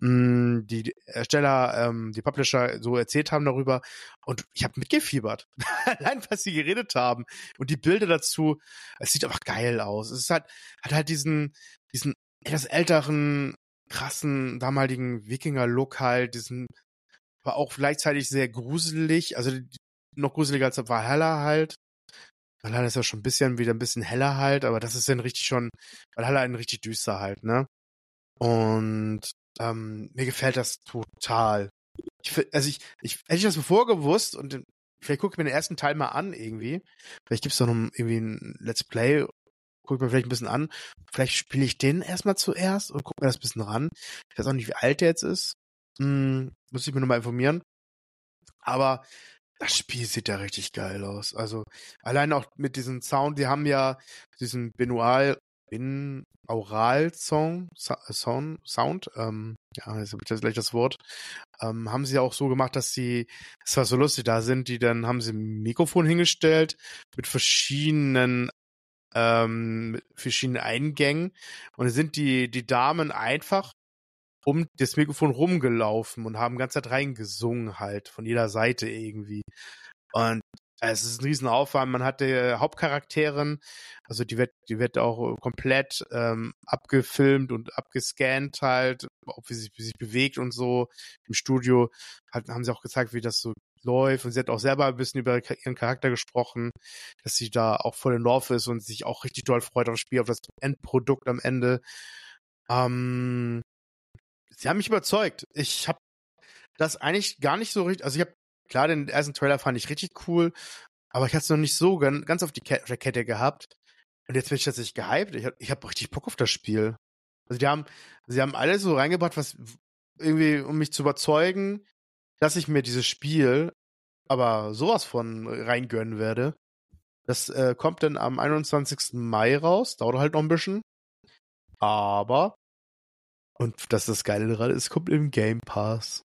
[SPEAKER 2] mh, die Ersteller, ähm, die Publisher so erzählt haben darüber. Und ich habe mitgefiebert. Allein, was sie geredet haben. Und die Bilder dazu, es sieht einfach geil aus. Es ist halt, hat halt diesen, diesen etwas älteren, krassen, damaligen Wikinger-Look halt, diesen war auch gleichzeitig sehr gruselig, also noch gruseliger als Valhalla halt. Valhalla ist ja schon ein bisschen wieder ein bisschen heller halt, aber das ist dann richtig schon, Valhalla ein richtig düster halt, ne? Und ähm, mir gefällt das total. Ich, also ich, ich hätte ich das bevor gewusst und vielleicht gucke ich mir den ersten Teil mal an irgendwie. Vielleicht gibt's doch noch irgendwie ein Let's Play, gucke ich mir vielleicht ein bisschen an. Vielleicht spiele ich den erstmal zuerst und gucke mir das bisschen ran. Ich weiß auch nicht, wie alt der jetzt ist. Hm, muss ich mir nochmal informieren. Aber das Spiel sieht ja richtig geil aus. Also allein auch mit diesem Sound, die haben ja diesen Binual, Binaural-Song, Sound, Sound, ähm, ja, jetzt habe ich das gleich das Wort, ähm, haben sie auch so gemacht, dass sie, es war so lustig, da sind die, dann haben sie ein Mikrofon hingestellt mit verschiedenen ähm, verschiedenen Eingängen und sind die, die Damen einfach um das Mikrofon rumgelaufen und haben ganz Zeit reingesungen halt, von jeder Seite irgendwie. Und es ist ein Riesenaufwand. Man hat die Hauptcharakterin, also die wird, die wird auch komplett ähm, abgefilmt und abgescannt halt, ob wie sich, wie sich bewegt und so. Im Studio hat, haben sie auch gezeigt, wie das so läuft und sie hat auch selber ein bisschen über ihren Charakter gesprochen, dass sie da auch voll in Love ist und sich auch richtig doll freut auf das Spiel, auf das Endprodukt am Ende. Ähm, sie haben mich überzeugt. Ich habe das eigentlich gar nicht so richtig, also ich habe klar den ersten Trailer fand ich richtig cool, aber ich hatte es noch nicht so ganz auf die Kette gehabt. Und jetzt bin ich tatsächlich gehypt. Ich habe hab richtig Bock auf das Spiel. Also die haben, sie haben alles so reingebracht, was irgendwie, um mich zu überzeugen, dass ich mir dieses Spiel aber sowas von reingönnen werde. Das äh, kommt dann am 21. Mai raus, dauert halt noch ein bisschen. Aber, und das ist das Geile daran, es kommt im Game Pass.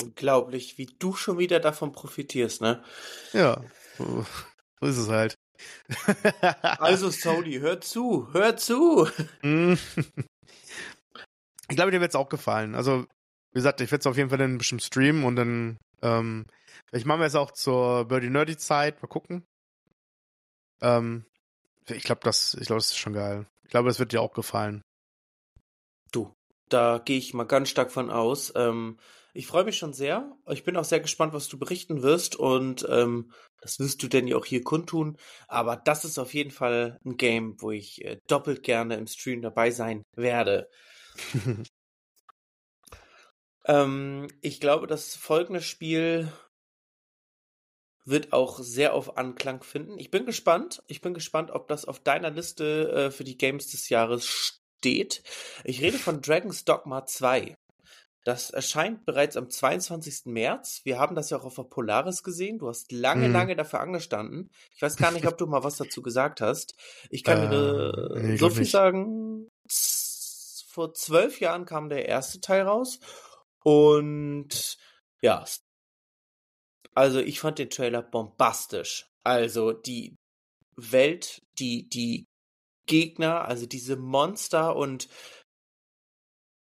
[SPEAKER 1] Unglaublich, wie du schon wieder davon profitierst, ne?
[SPEAKER 2] Ja, so ist es halt.
[SPEAKER 1] also Sony, hör zu, hör zu.
[SPEAKER 2] ich glaube, dir wird es auch gefallen. Also, wie gesagt, ich werde es auf jeden Fall dann bestimmt streamen und dann, ähm, ich mache mir jetzt auch zur Birdie Nerdy Zeit, mal gucken. Ähm, ich glaube, das, ich glaube, das ist schon geil. Ich glaube, es wird dir auch gefallen.
[SPEAKER 1] Da gehe ich mal ganz stark von aus. Ähm, ich freue mich schon sehr. Ich bin auch sehr gespannt, was du berichten wirst und ähm, das wirst du denn ja auch hier kundtun. Aber das ist auf jeden Fall ein Game, wo ich äh, doppelt gerne im Stream dabei sein werde. ähm, ich glaube, das folgende Spiel wird auch sehr auf Anklang finden. Ich bin gespannt. Ich bin gespannt, ob das auf deiner Liste äh, für die Games des Jahres steht. Ich rede von Dragon's Dogma 2. Das erscheint bereits am 22. März. Wir haben das ja auch auf der Polaris gesehen. Du hast lange, mhm. lange dafür angestanden. Ich weiß gar nicht, ob du mal was dazu gesagt hast. Ich kann äh, dir nee, so viel nicht. sagen. Vor zwölf Jahren kam der erste Teil raus. Und ja, also ich fand den Trailer bombastisch. Also die Welt, die, die Gegner, also diese Monster und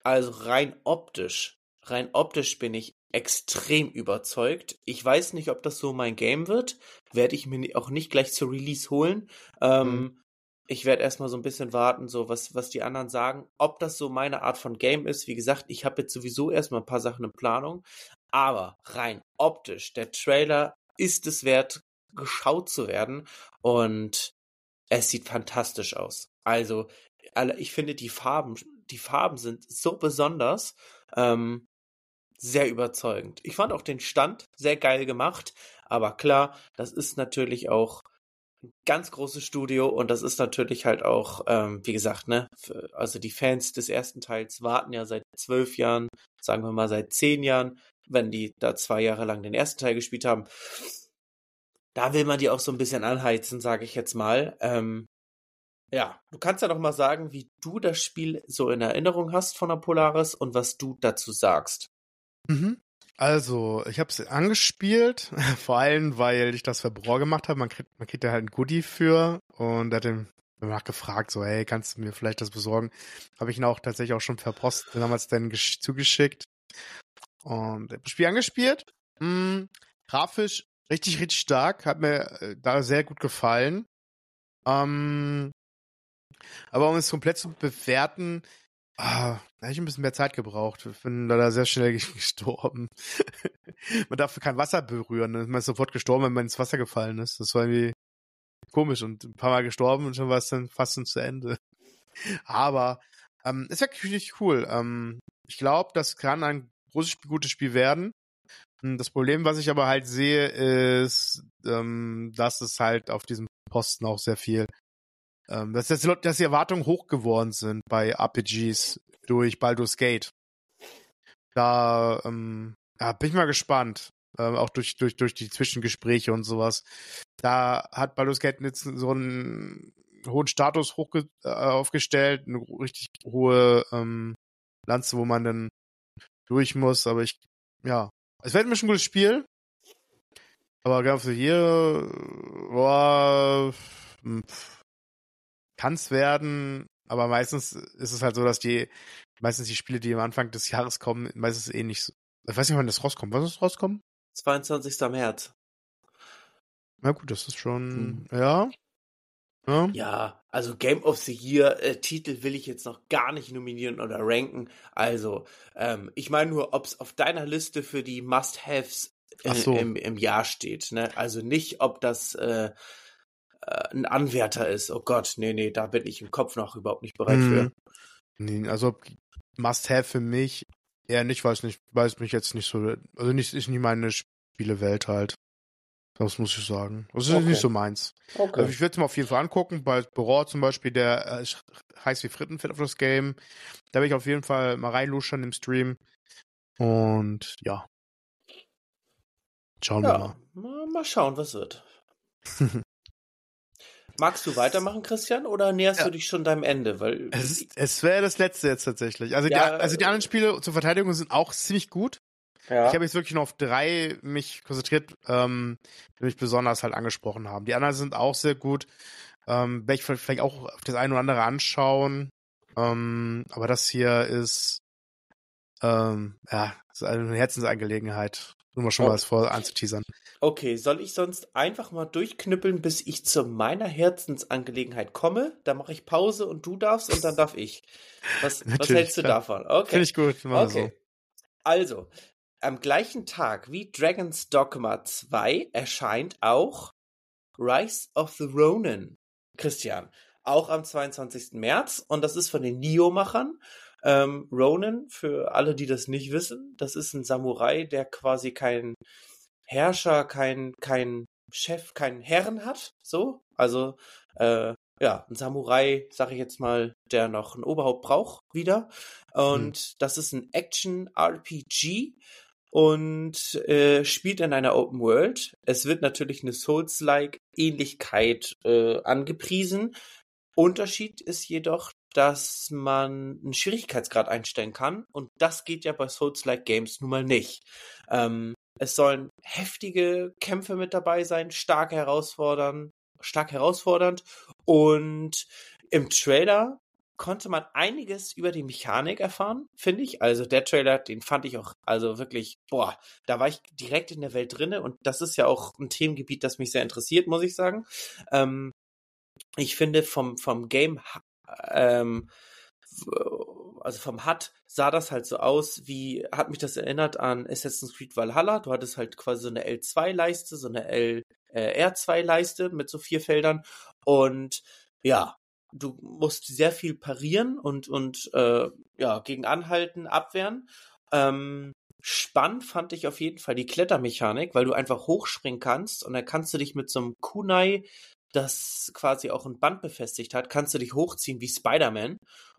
[SPEAKER 1] also rein optisch, rein optisch bin ich extrem überzeugt. Ich weiß nicht, ob das so mein Game wird. Werde ich mir auch nicht gleich zur Release holen. Ähm, mhm. Ich werde erstmal so ein bisschen warten, so was, was die anderen sagen. Ob das so meine Art von Game ist, wie gesagt, ich habe jetzt sowieso erstmal ein paar Sachen in Planung. Aber rein optisch, der Trailer ist es wert, geschaut zu werden. Und es sieht fantastisch aus. Also, ich finde die Farben die Farben sind so besonders, ähm, sehr überzeugend. Ich fand auch den Stand sehr geil gemacht, aber klar, das ist natürlich auch ein ganz großes Studio und das ist natürlich halt auch, ähm, wie gesagt, ne, für, also die Fans des ersten Teils warten ja seit zwölf Jahren, sagen wir mal seit zehn Jahren, wenn die da zwei Jahre lang den ersten Teil gespielt haben. Da will man die auch so ein bisschen anheizen, sage ich jetzt mal. Ähm, ja, du kannst ja noch mal sagen, wie du das Spiel so in Erinnerung hast von der Polaris und was du dazu sagst.
[SPEAKER 2] Mhm. Also, ich habe es angespielt, vor allem, weil ich das für Braun gemacht habe. Man kriegt, man kriegt da halt ein Goodie für und er hat den danach gefragt, so, hey, kannst du mir vielleicht das besorgen? Habe ich ihn auch tatsächlich auch schon per Post damals dann zugeschickt. Und das Spiel angespielt. Mh, grafisch richtig, richtig stark. Hat mir äh, da sehr gut gefallen. Ähm, aber um es komplett zu bewerten, ah, da hätte ich ein bisschen mehr Zeit gebraucht. Ich bin da sehr schnell gestorben. man darf kein Wasser berühren. Man ist sofort gestorben, wenn man ins Wasser gefallen ist. Das war irgendwie komisch und ein paar Mal gestorben und schon war es dann fast schon zu Ende. Aber ähm, ist wirklich richtig cool. Ähm, ich glaube, das kann ein großes, gutes Spiel werden. Hm, das Problem, was ich aber halt sehe, ist, ähm, dass es halt auf diesem Posten auch sehr viel ähm, dass, das, dass die Erwartungen hoch geworden sind bei RPGs durch Baldur's Gate. Da ähm, ja, bin ich mal gespannt. Ähm, auch durch, durch, durch die Zwischengespräche und sowas. Da hat Baldur's Gate jetzt so einen hohen Status hoch äh, aufgestellt, eine richtig hohe ähm, Lanze, wo man dann durch muss. Aber ich, ja, es wird mir schon ein gutes Spiel. Aber gerade für hier, boah, pff, kann es werden, aber meistens ist es halt so, dass die, meistens die Spiele, die am Anfang des Jahres kommen, meistens eh nicht so. Ich weiß nicht, wann das rauskommt. Wann ist rauskommen?
[SPEAKER 1] 22. März.
[SPEAKER 2] Na gut, das ist schon, hm. ja.
[SPEAKER 1] Ja. Ja, also Game of the Year äh, Titel will ich jetzt noch gar nicht nominieren oder ranken. Also, ähm, ich meine nur, ob es auf deiner Liste für die Must-Haves äh, so. im, im Jahr steht. Ne? Also nicht, ob das äh, äh, ein Anwärter ist. Oh Gott, nee, nee, da bin ich im Kopf noch überhaupt nicht bereit für. Hm.
[SPEAKER 2] Nee, also Must-Have für mich eher nicht, weil es nicht, weil es mich jetzt nicht so, also nicht, ist nicht meine Spielewelt halt. Das muss ich sagen. Das ist
[SPEAKER 1] Okay.
[SPEAKER 2] nicht so meins.
[SPEAKER 1] Okay.
[SPEAKER 2] Also ich werde es mir auf jeden Fall angucken. Bei Boror zum Beispiel, der äh, ist heiß wie Frittenfett auf das Game. Da werde ich auf jeden Fall mal reinluschern im Stream. Und ja. Schauen wir
[SPEAKER 1] ja,
[SPEAKER 2] mal.
[SPEAKER 1] mal, mal schauen, was wird. Magst du weitermachen, Christian, oder näherst
[SPEAKER 2] Ja.
[SPEAKER 1] du dich schon deinem Ende? Weil
[SPEAKER 2] Es, es wäre das letzte jetzt tatsächlich. Also,
[SPEAKER 1] Ja,
[SPEAKER 2] die, also die anderen Spiele zur Verteidigung sind auch ziemlich gut.
[SPEAKER 1] Ja.
[SPEAKER 2] Ich habe jetzt wirklich nur auf drei mich konzentriert, ähm, die mich besonders halt angesprochen haben. Die anderen sind auch sehr gut. Ähm, werde ich vielleicht auch auf das eine oder andere anschauen. Ähm, aber das hier ist, ähm, ja, ist eine Herzensangelegenheit. Nur mal schon
[SPEAKER 1] Oh.
[SPEAKER 2] mal was vor anzuteasern.
[SPEAKER 1] Okay, soll ich sonst einfach mal durchknüppeln, bis ich zu meiner Herzensangelegenheit komme? Da mache ich Pause und du darfst und dann darf ich. Was, was hältst du
[SPEAKER 2] klar.
[SPEAKER 1] davon? Okay.
[SPEAKER 2] Finde ich gut.
[SPEAKER 1] Okay. Also, am gleichen Tag wie Dragon's Dogma 2 erscheint auch Rise of the Ronin. Christian, auch am 22. März und das ist von den Nio-Machern. Ähm, Ronin, für alle, die das nicht wissen, das ist ein Samurai, der quasi keinen Herrscher, kein, kein Chef, keinen Herren hat. So, also äh, ja, ein Samurai, sag ich jetzt mal, der noch ein Oberhaupt braucht wieder. Und das ist ein Action-RPG und äh, spielt in einer Open World. Es wird natürlich eine Souls-like Ähnlichkeit äh, angepriesen. Unterschied ist jedoch, dass man einen Schwierigkeitsgrad einstellen kann und das geht ja bei Souls-like Games nun mal nicht. Ähm, es sollen heftige Kämpfe mit dabei sein, stark herausfordern, stark herausfordernd und im Trailer konnte man einiges über die Mechanik erfahren, finde ich. Also der Trailer, den fand ich auch, also wirklich, boah, da war ich direkt in der Welt drinne und das ist ja auch ein Themengebiet, das mich sehr interessiert, muss ich sagen. Ähm, ich finde vom, vom Game, ähm, also vom HUD sah das halt so aus, wie, hat mich das erinnert an Assassin's Creed Valhalla. Du hattest halt quasi so eine L2-Leiste, so eine L, äh, R2-Leiste mit so vier Feldern und ja, du musst sehr viel parieren und, und äh, ja, gegen Anhalten, abwehren. Ähm, spannend fand ich auf jeden Fall die Klettermechanik, weil du einfach hochspringen kannst und dann kannst du dich mit so einem Kunai, das quasi auch ein Band befestigt hat, kannst du dich hochziehen wie Spider-Man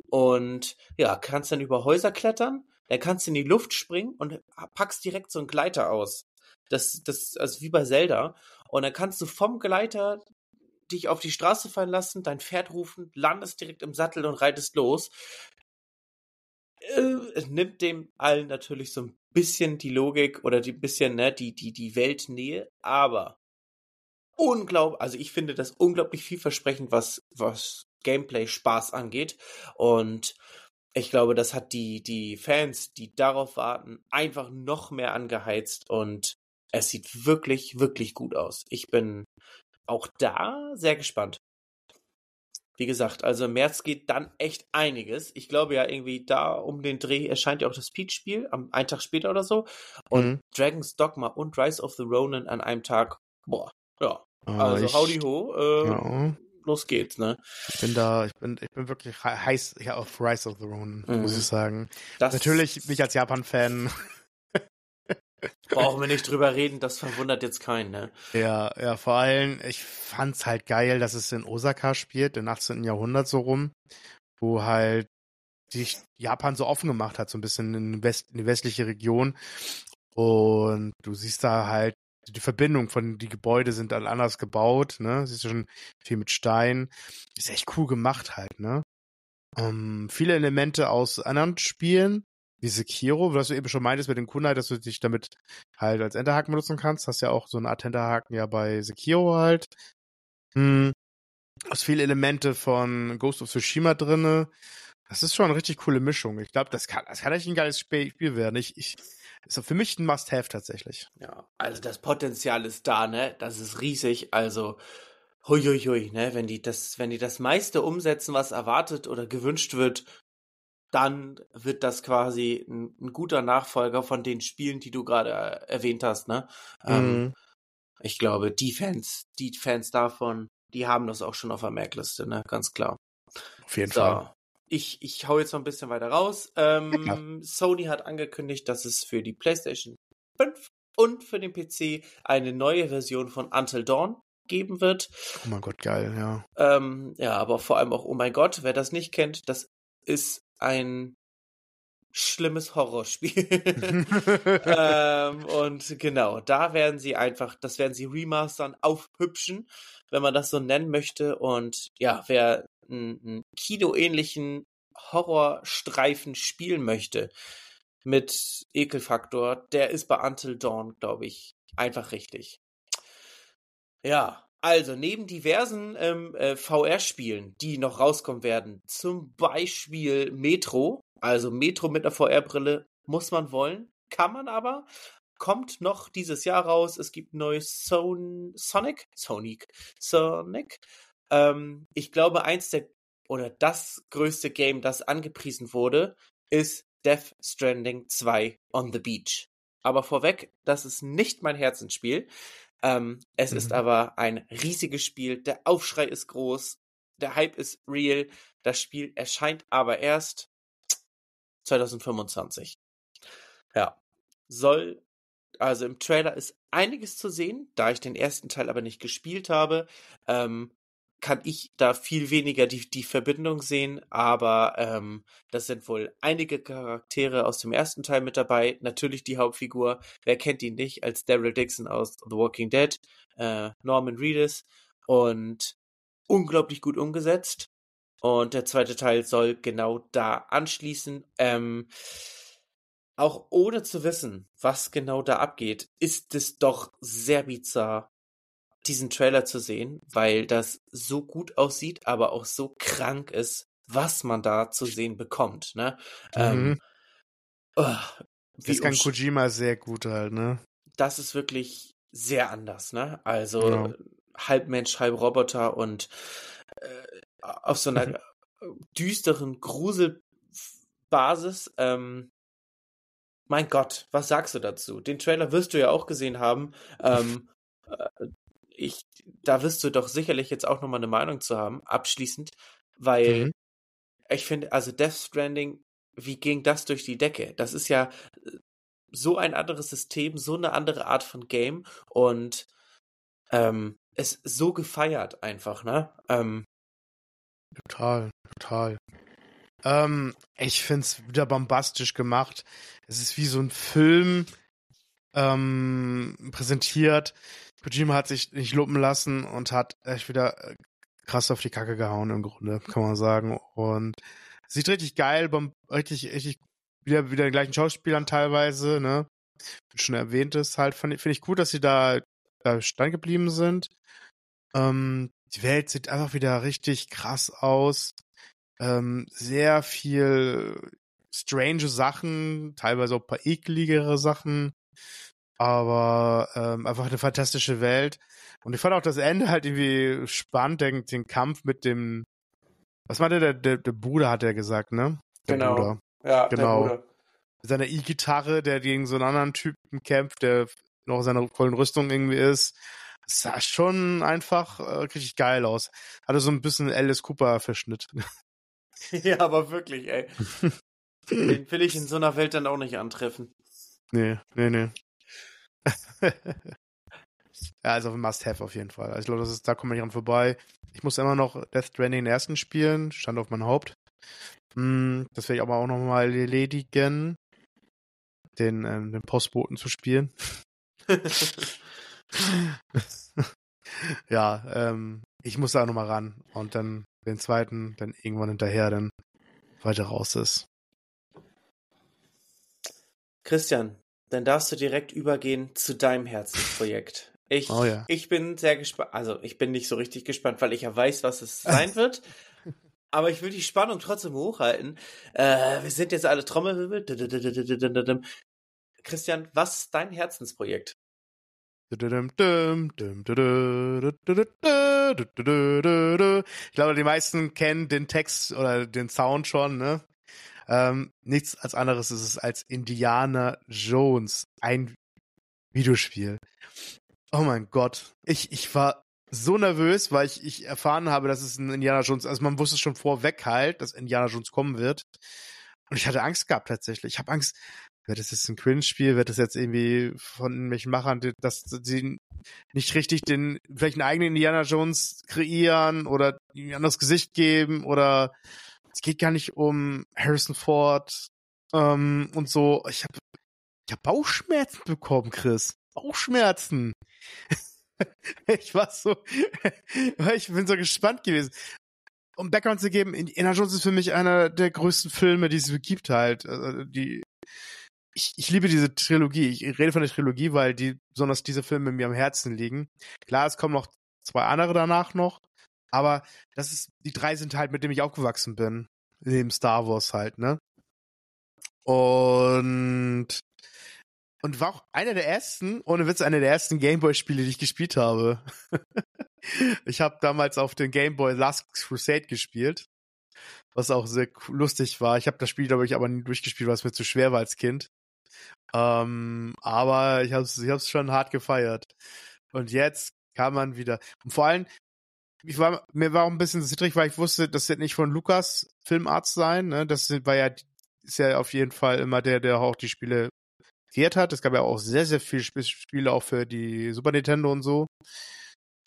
[SPEAKER 1] und ja, kannst dann über Häuser klettern, dann kannst du in die Luft springen und packst direkt so einen Gleiter aus. Das, das, also wie bei Zelda. Und dann kannst du vom Gleiter dich auf die Straße fallen lassen, dein Pferd rufen, landest direkt im Sattel und reitest los. Äh, Es nimmt dem allen natürlich so ein bisschen die Logik oder die bisschen, ne, die, die, die Weltnähe, aber unglaublich, also ich finde das unglaublich vielversprechend, was, was Gameplay Spaß angeht. Und ich glaube, das hat die, die Fans, die darauf warten, einfach noch mehr angeheizt und es sieht wirklich, wirklich gut aus. Ich bin auch da sehr gespannt. Wie gesagt, also im März geht dann echt einiges. Ich glaube ja irgendwie da um den Dreh erscheint ja auch das Peach-Spiel, am einen Tag später oder so. Und
[SPEAKER 2] Mhm.
[SPEAKER 1] Dragon's Dogma und Rise of the Ronin an einem Tag. Boah, ja.
[SPEAKER 2] Äh,
[SPEAKER 1] Also
[SPEAKER 2] ich,
[SPEAKER 1] howdy ho, äh,
[SPEAKER 2] ja,
[SPEAKER 1] los geht's, ne?
[SPEAKER 2] ich bin da, ich bin, ich bin wirklich he- heiß ja, auf Rise of the Ronin, muss
[SPEAKER 1] Mhm.
[SPEAKER 2] ich sagen.
[SPEAKER 1] Das
[SPEAKER 2] Natürlich, mich als Japan-Fan,
[SPEAKER 1] brauchen wir nicht drüber reden, das verwundert jetzt keinen, ne?
[SPEAKER 2] ja, ja, vor allem, ich fand's halt geil, dass es in Osaka spielt, im 18. Jahrhundert so rum, wo halt sich Japan so offen gemacht hat, so ein bisschen in, West, in die westliche Region. Und du siehst da halt die Verbindung von, die Gebäude sind dann anders gebaut, ne? Siehst du schon viel mit Stein. Ist echt cool gemacht halt, ne? Ähm, viele Elemente aus anderen Spielen, wie Sekiro, was du eben schon meintest mit dem Kunai, dass du dich damit halt als Enterhaken benutzen kannst. Hast ja auch so eine Art Enterhaken ja bei Sekiro halt. Hm. Aus viele Elemente von Ghost of Tsushima drinne. Das ist schon eine richtig coole Mischung. Ich glaube, das kann, das kann echt ein geiles Spiel werden. Ich, ich, ist für mich ein Must-Have tatsächlich.
[SPEAKER 1] Ja, also das Potenzial ist da, ne? Das ist riesig. Also, huiuiui, ne? Wenn die das, wenn die das meiste umsetzen, was erwartet oder gewünscht wird, dann wird das quasi ein, ein guter Nachfolger von den Spielen, die du gerade äh, erwähnt hast, ne? Ähm,
[SPEAKER 2] Mhm.
[SPEAKER 1] ich glaube, die Fans, die Fans davon, die haben das auch schon auf der Merkliste, ne? Ganz klar.
[SPEAKER 2] Auf jeden Fall.
[SPEAKER 1] So. Ich, ich hau jetzt noch ein bisschen weiter raus. Ähm, Sony hat angekündigt, dass es für die PlayStation 5 und für den PC eine neue Version von Until Dawn geben wird.
[SPEAKER 2] Oh mein Gott, geil, ja.
[SPEAKER 1] Ähm, ja, aber vor allem auch, oh mein Gott, wer das nicht kennt, das ist ein schlimmes Horrorspiel. ähm, und genau, da werden sie einfach, das werden sie remastern, aufhübschen, wenn man das so nennen möchte. Und ja, wer einen, kinoähnlichen Horrorstreifen spielen möchte mit Ekelfaktor, der ist bei Until Dawn, glaube ich, einfach richtig. Ja, also neben diversen ähm, äh, VR-Spielen, die noch rauskommen werden, zum Beispiel Metro, also Metro mit einer VR-Brille, muss man wollen, kann man aber. Kommt noch dieses Jahr raus. Es gibt neues Son Sonic, Sonic, Sonic. Ähm, ich glaube, eins der oder das größte Game, das angepriesen wurde, ist Death Stranding 2 on the Beach. Aber vorweg, das ist nicht mein Herzensspiel. Ähm, es mhm. ist aber ein riesiges Spiel. Der Aufschrei ist groß. Der Hype ist real. Das Spiel erscheint aber erst 2025. Ja. Soll, also im Trailer ist einiges zu sehen, da ich den ersten Teil aber nicht gespielt habe. Ähm, kann ich da viel weniger die, die Verbindung sehen, aber ähm, das sind wohl einige Charaktere aus dem ersten Teil mit dabei. Natürlich die Hauptfigur, wer kennt ihn nicht, als Daryl Dixon aus The Walking Dead, äh, Norman Reedus und unglaublich gut umgesetzt. Und der zweite Teil soll genau da anschließen. Ähm, auch ohne zu wissen, was genau da abgeht, ist es doch sehr bizarr, diesen Trailer zu sehen, weil das so gut aussieht, aber auch so krank ist, was man da zu sehen bekommt. Ne? Ähm, mhm. Ähm,
[SPEAKER 2] oh, das kann Kojima sehr gut halt, ne?
[SPEAKER 1] Das ist wirklich sehr anders, ne? Also ja. halb Mensch, halb Roboter und äh, auf so einer düsteren Gruselbasis. Ähm, mein Gott, was sagst du dazu? Den Trailer wirst du ja auch gesehen haben. Ähm, äh, ich, da wirst du doch sicherlich jetzt auch nochmal eine Meinung zu haben, abschließend, weil mhm. ich finde, also Death Stranding, wie ging das durch die Decke? Das ist ja äh, so ein anderes System, so eine andere Art von Game und ähm, es so gefeiert einfach, ne? Ähm,
[SPEAKER 2] total, total. Ähm, ich find's wieder bombastisch gemacht. Es ist wie so ein Film ähm, präsentiert, Kojima hat sich nicht lupen lassen und hat echt wieder äh, krass auf die Kacke gehauen im Grunde, kann man sagen. Und sieht richtig geil, richtig, richtig wieder, wieder den gleichen Schauspielern teilweise, ne? Schon erwähnt ist, halt, finde find ich gut, dass sie da, da stand geblieben sind. Ähm, die Welt sieht einfach wieder richtig krass aus. Ähm, sehr viel strange Sachen, teilweise auch ein paar ekeligere Sachen aber ähm, einfach eine fantastische Welt. Und ich fand auch das Ende halt irgendwie spannend, den, den Kampf mit dem, was meinte der, der, der Bruder, hat er gesagt, ne?
[SPEAKER 1] Der genau. Bruder.
[SPEAKER 2] Ja, genau. Der Bruder. Mit seiner E-Gitarre, der gegen so einen anderen Typen kämpft, der noch in seiner vollen Rüstung irgendwie ist. Das sah schon einfach äh, richtig geil aus. Hatte so ein bisschen Alice Cooper-Verschnitt.
[SPEAKER 1] ja, aber wirklich, ey. Den will ich in so einer Welt dann auch nicht antreffen.
[SPEAKER 2] Nee, nee, nee. ja, also Must-Have auf jeden Fall. Also ich glaube, das ist, da komme ich dran vorbei. Ich muss immer noch Death Stranding den ersten spielen, stand auf meinem Haupt. Hm, das werde ich aber auch nochmal erledigen, den, ähm, den Postboten zu spielen. ja, ähm, ich muss da nochmal ran und dann den zweiten, dann irgendwann hinterher, dann weiter raus ist.
[SPEAKER 1] Christian, dann darfst du direkt übergehen zu deinem Herzensprojekt. Ich, oh ja. ich bin sehr gespannt, also ich bin nicht so richtig gespannt, weil ich ja weiß, was es sein wird. Aber ich will die Spannung trotzdem hochhalten. Äh, wir sind jetzt alle Trommelwirbel. Christian, was ist dein Herzensprojekt?
[SPEAKER 2] Ich glaube, die meisten kennen den Text oder den Sound schon, ne? Ähm, nichts als anderes ist es als Indiana Jones, ein Videospiel. Oh mein Gott. Ich, ich war so nervös, weil ich, ich erfahren habe, dass es ein Indiana Jones, also man wusste schon vorweg halt, dass Indiana Jones kommen wird. Und ich hatte Angst gehabt tatsächlich. Ich habe Angst, wird das jetzt ein Cringe-Spiel, wird das jetzt irgendwie von irgendwelchen Machern, dass sie nicht richtig den, vielleicht einen eigenen Indiana Jones kreieren oder ein anderes Gesicht geben oder es geht gar nicht um Harrison Ford ähm, und so. Ich habe ich hab Bauchschmerzen bekommen, Chris. Bauchschmerzen. ich war so, ich bin so gespannt gewesen. Um Background zu geben, Indiana Jones ist für mich einer der größten Filme, die es gibt halt. Also die, ich, ich liebe diese Trilogie. Ich rede von der Trilogie, weil die, besonders diese Filme mir am Herzen liegen. Klar, es kommen noch zwei andere danach noch, aber das ist, die drei sind halt, mit denen ich aufgewachsen bin. Neben Star Wars halt, ne? Und und war auch einer der ersten, ohne Witz, einer der ersten Gameboy-Spiele, die ich gespielt habe. ich habe damals auf dem Gameboy Last Crusade gespielt, was auch sehr lustig war. Ich habe das Spiel, glaube ich, aber nie durchgespielt, weil es mir zu schwer war als Kind. Ähm, aber ich habe es ich hab's schon hart gefeiert. Und jetzt kann man wieder. Und vor allem, ich war, mir war auch ein bisschen zittrig, weil ich wusste, das wird nicht von Lukas Filmarzt sein. Ne? Das war ja, ist ja auf jeden Fall immer der, der auch die Spiele kreiert hat. Es gab ja auch sehr, sehr viele Spiele auch für die Super Nintendo und so.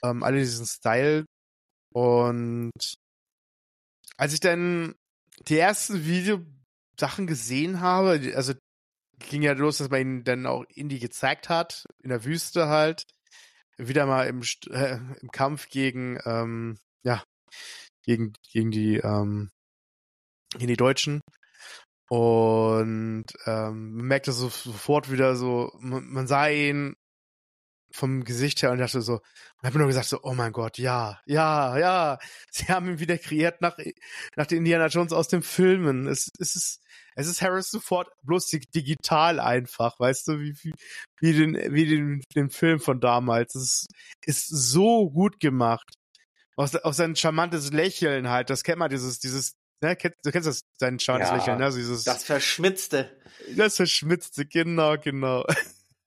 [SPEAKER 2] Ähm, alle diesen Style. Und als ich dann die ersten Videosachen gesehen habe, also ging ja los, dass man ihn dann auch Indie gezeigt hat, in der Wüste halt. Wieder mal im, äh, im Kampf gegen, ähm, ja, gegen, gegen die, ähm, gegen die Deutschen. Und ähm, man merkte so, sofort wieder so, man, man sah ihn vom Gesicht her und dachte so, und habe nur gesagt so, oh mein Gott, ja, ja, ja, sie haben ihn wieder kreiert nach, nach den Indiana Jones aus den Filmen. Es, es ist, es ist Harrison Ford bloß digital einfach, weißt du, wie, wie, wie den, wie den, den Film von damals. Es ist, ist so gut gemacht. Auch, auch sein charmantes Lächeln halt, das kennt man, dieses, dieses Ne, du kennst das, sein charmantes ja, Lächeln, ne? Also dieses,
[SPEAKER 1] das Verschmitzte.
[SPEAKER 2] Das Verschmitzte, genau, genau.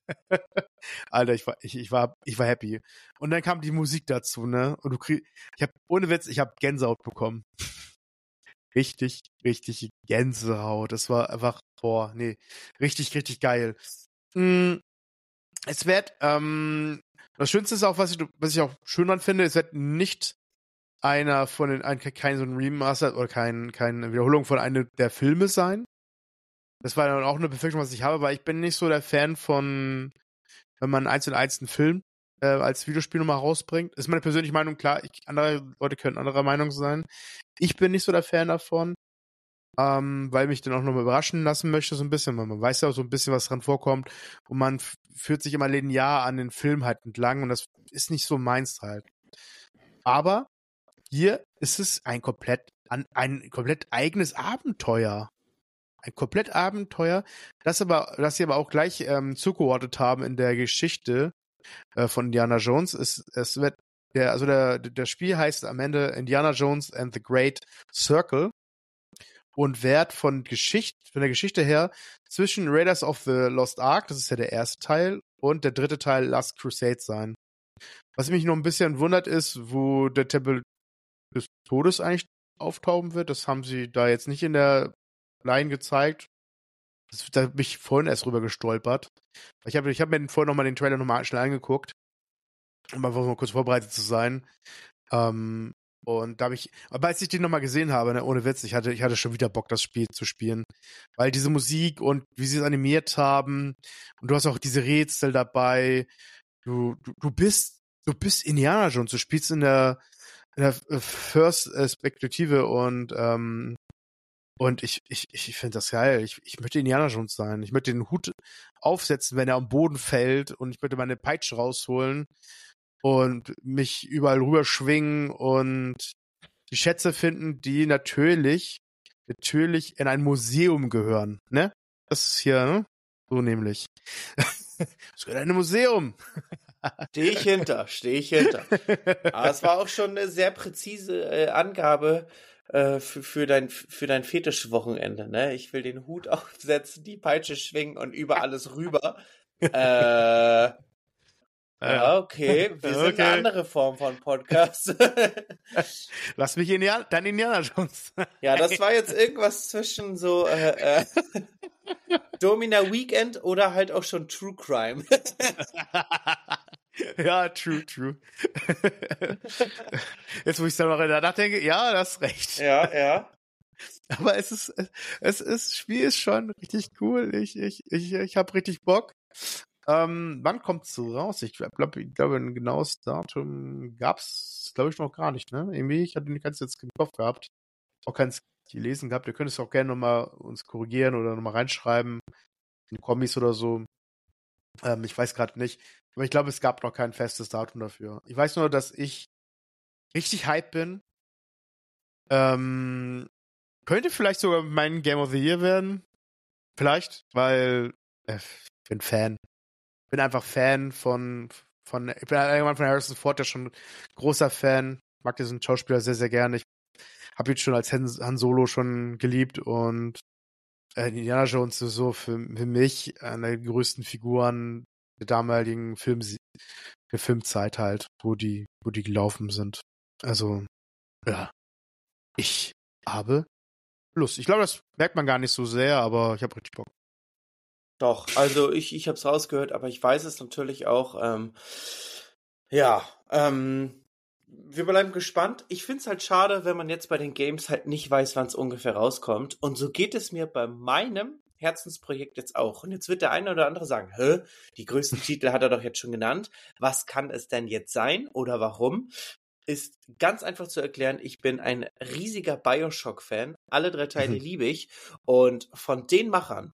[SPEAKER 2] Alter, ich war, ich, ich war, ich war happy. Und dann kam die Musik dazu, ne? Und du kriegst, ich habe ohne Witz, ich habe Gänsehaut bekommen. Richtig, richtig Gänsehaut. Das war einfach, boah, nee, richtig, richtig geil. Mm, es wird, ähm, das Schönste ist auch, was ich, was ich auch schön dran finde, es wird nicht einer von den, ein, kein so ein Remaster oder kein, keine Wiederholung von einem der Filme sein. Das war dann auch eine Befürchtung, was ich habe, weil ich bin nicht so der Fan von, wenn man eins und eins einen Film äh, als Videospiel nochmal rausbringt. Ist meine persönliche Meinung, klar, ich, andere Leute können anderer Meinung sein. Ich bin nicht so der Fan davon, ähm, weil mich dann auch nochmal überraschen lassen möchte, so ein bisschen, weil man weiß ja auch so ein bisschen, was dran vorkommt und man führt sich immer linear an den Film halt entlang und das ist nicht so meins halt. Aber hier ist es ein komplett, ein komplett eigenes Abenteuer. Ein komplett Abenteuer, das aber, das sie aber auch gleich ähm, zugeordnet haben in der Geschichte äh, von Indiana Jones. Es, es wird der, also der, der Spiel heißt am Ende Indiana Jones and the Great Circle und wird von Geschichte, von der Geschichte her zwischen Raiders of the Lost Ark, das ist ja der erste Teil, und der dritte Teil Last Crusade sein. Was mich noch ein bisschen wundert ist, wo der Tempel des Todes eigentlich auftauchen wird. Das haben sie da jetzt nicht in der Line gezeigt. Das, da bin ich vorhin erst rüber gestolpert. Ich habe ich hab mir vorhin nochmal den Trailer nochmal schnell angeguckt, um einfach mal kurz vorbereitet zu sein. Ähm, und da habe ich, aber als ich den nochmal gesehen habe, ne, ohne Witz, ich hatte, ich hatte schon wieder Bock, das Spiel zu spielen. Weil diese Musik und wie sie es animiert haben, und du hast auch diese Rätsel dabei, du, du, du bist, du bist Indiana Jones, du spielst in der, in der First-Perspektive und ähm, und ich, ich, ich finde das geil. Ich, ich möchte Indiana Jones sein. Ich möchte den Hut aufsetzen, wenn er am Boden fällt und ich möchte meine Peitsche rausholen und mich überall rüber schwingen und die Schätze finden, die natürlich, natürlich in ein Museum gehören, ne? Das ist hier, ne? So nämlich. Es gehört in ein Museum.
[SPEAKER 1] Stehe ich hinter, stehe ich hinter. Aber es war auch schon eine sehr präzise äh, Angabe äh, für, für dein, für dein Fetischwochenende. Ne? Ich will den Hut aufsetzen, die Peitsche schwingen und über alles rüber. äh, ja, okay. Wir sind okay. eine andere Form von Podcast.
[SPEAKER 2] Lass mich in dein Indiana Jones.
[SPEAKER 1] ja, das war jetzt irgendwas zwischen so äh, äh, Domina Weekend oder halt auch schon True Crime.
[SPEAKER 2] ja, true, true. Jetzt, wo ich darüber nachdenke, ja, das ist recht.
[SPEAKER 1] Ja, ja.
[SPEAKER 2] Aber es ist, es ist, das Spiel ist schon richtig cool. Ich, ich, ich, ich habe richtig Bock. Ähm, wann kommt's so raus? Ich glaube, ich glaube, ein genaues Datum gab's, glaube ich, noch gar nicht, ne? Irgendwie, ich hatte nicht ganz jetzt im Kopf gehabt. Auch keins gelesen gehabt. Ihr könnt es auch gerne nochmal uns korrigieren oder nochmal reinschreiben. In Kommis oder so. Ähm, ich weiß gerade nicht. Aber ich glaube, es gab noch kein festes Datum dafür. Ich weiß nur, dass ich richtig hype bin. Ähm, könnte vielleicht sogar mein Game of the Year werden. Vielleicht, weil äh, ich bin Fan bin einfach Fan von, von, ich bin allgemein von Harrison Ford ja schon großer Fan. Mag diesen Schauspieler sehr, sehr gerne. Ich habe ihn schon als Han Solo schon geliebt und Indiana Jones ist so für, für mich eine der größten Figuren der damaligen Film, der Filmzeit halt, wo die, wo die gelaufen sind. Also, ja. Ich habe Lust. Ich glaube, das merkt man gar nicht so sehr, aber ich habe richtig Bock.
[SPEAKER 1] Doch, also ich, ich habe es rausgehört, aber ich weiß es natürlich auch. Ähm, ja, ähm, wir bleiben gespannt. Ich finde es halt schade, wenn man jetzt bei den Games halt nicht weiß, wann es ungefähr rauskommt. Und so geht es mir bei meinem Herzensprojekt jetzt auch. Und jetzt wird der eine oder andere sagen, hä, die größten Titel hat er doch jetzt schon genannt. Was kann es denn jetzt sein oder warum? Ist ganz einfach zu erklären. Ich bin ein riesiger Bioshock-Fan. Alle drei Teile mhm. liebe ich. Und von den Machern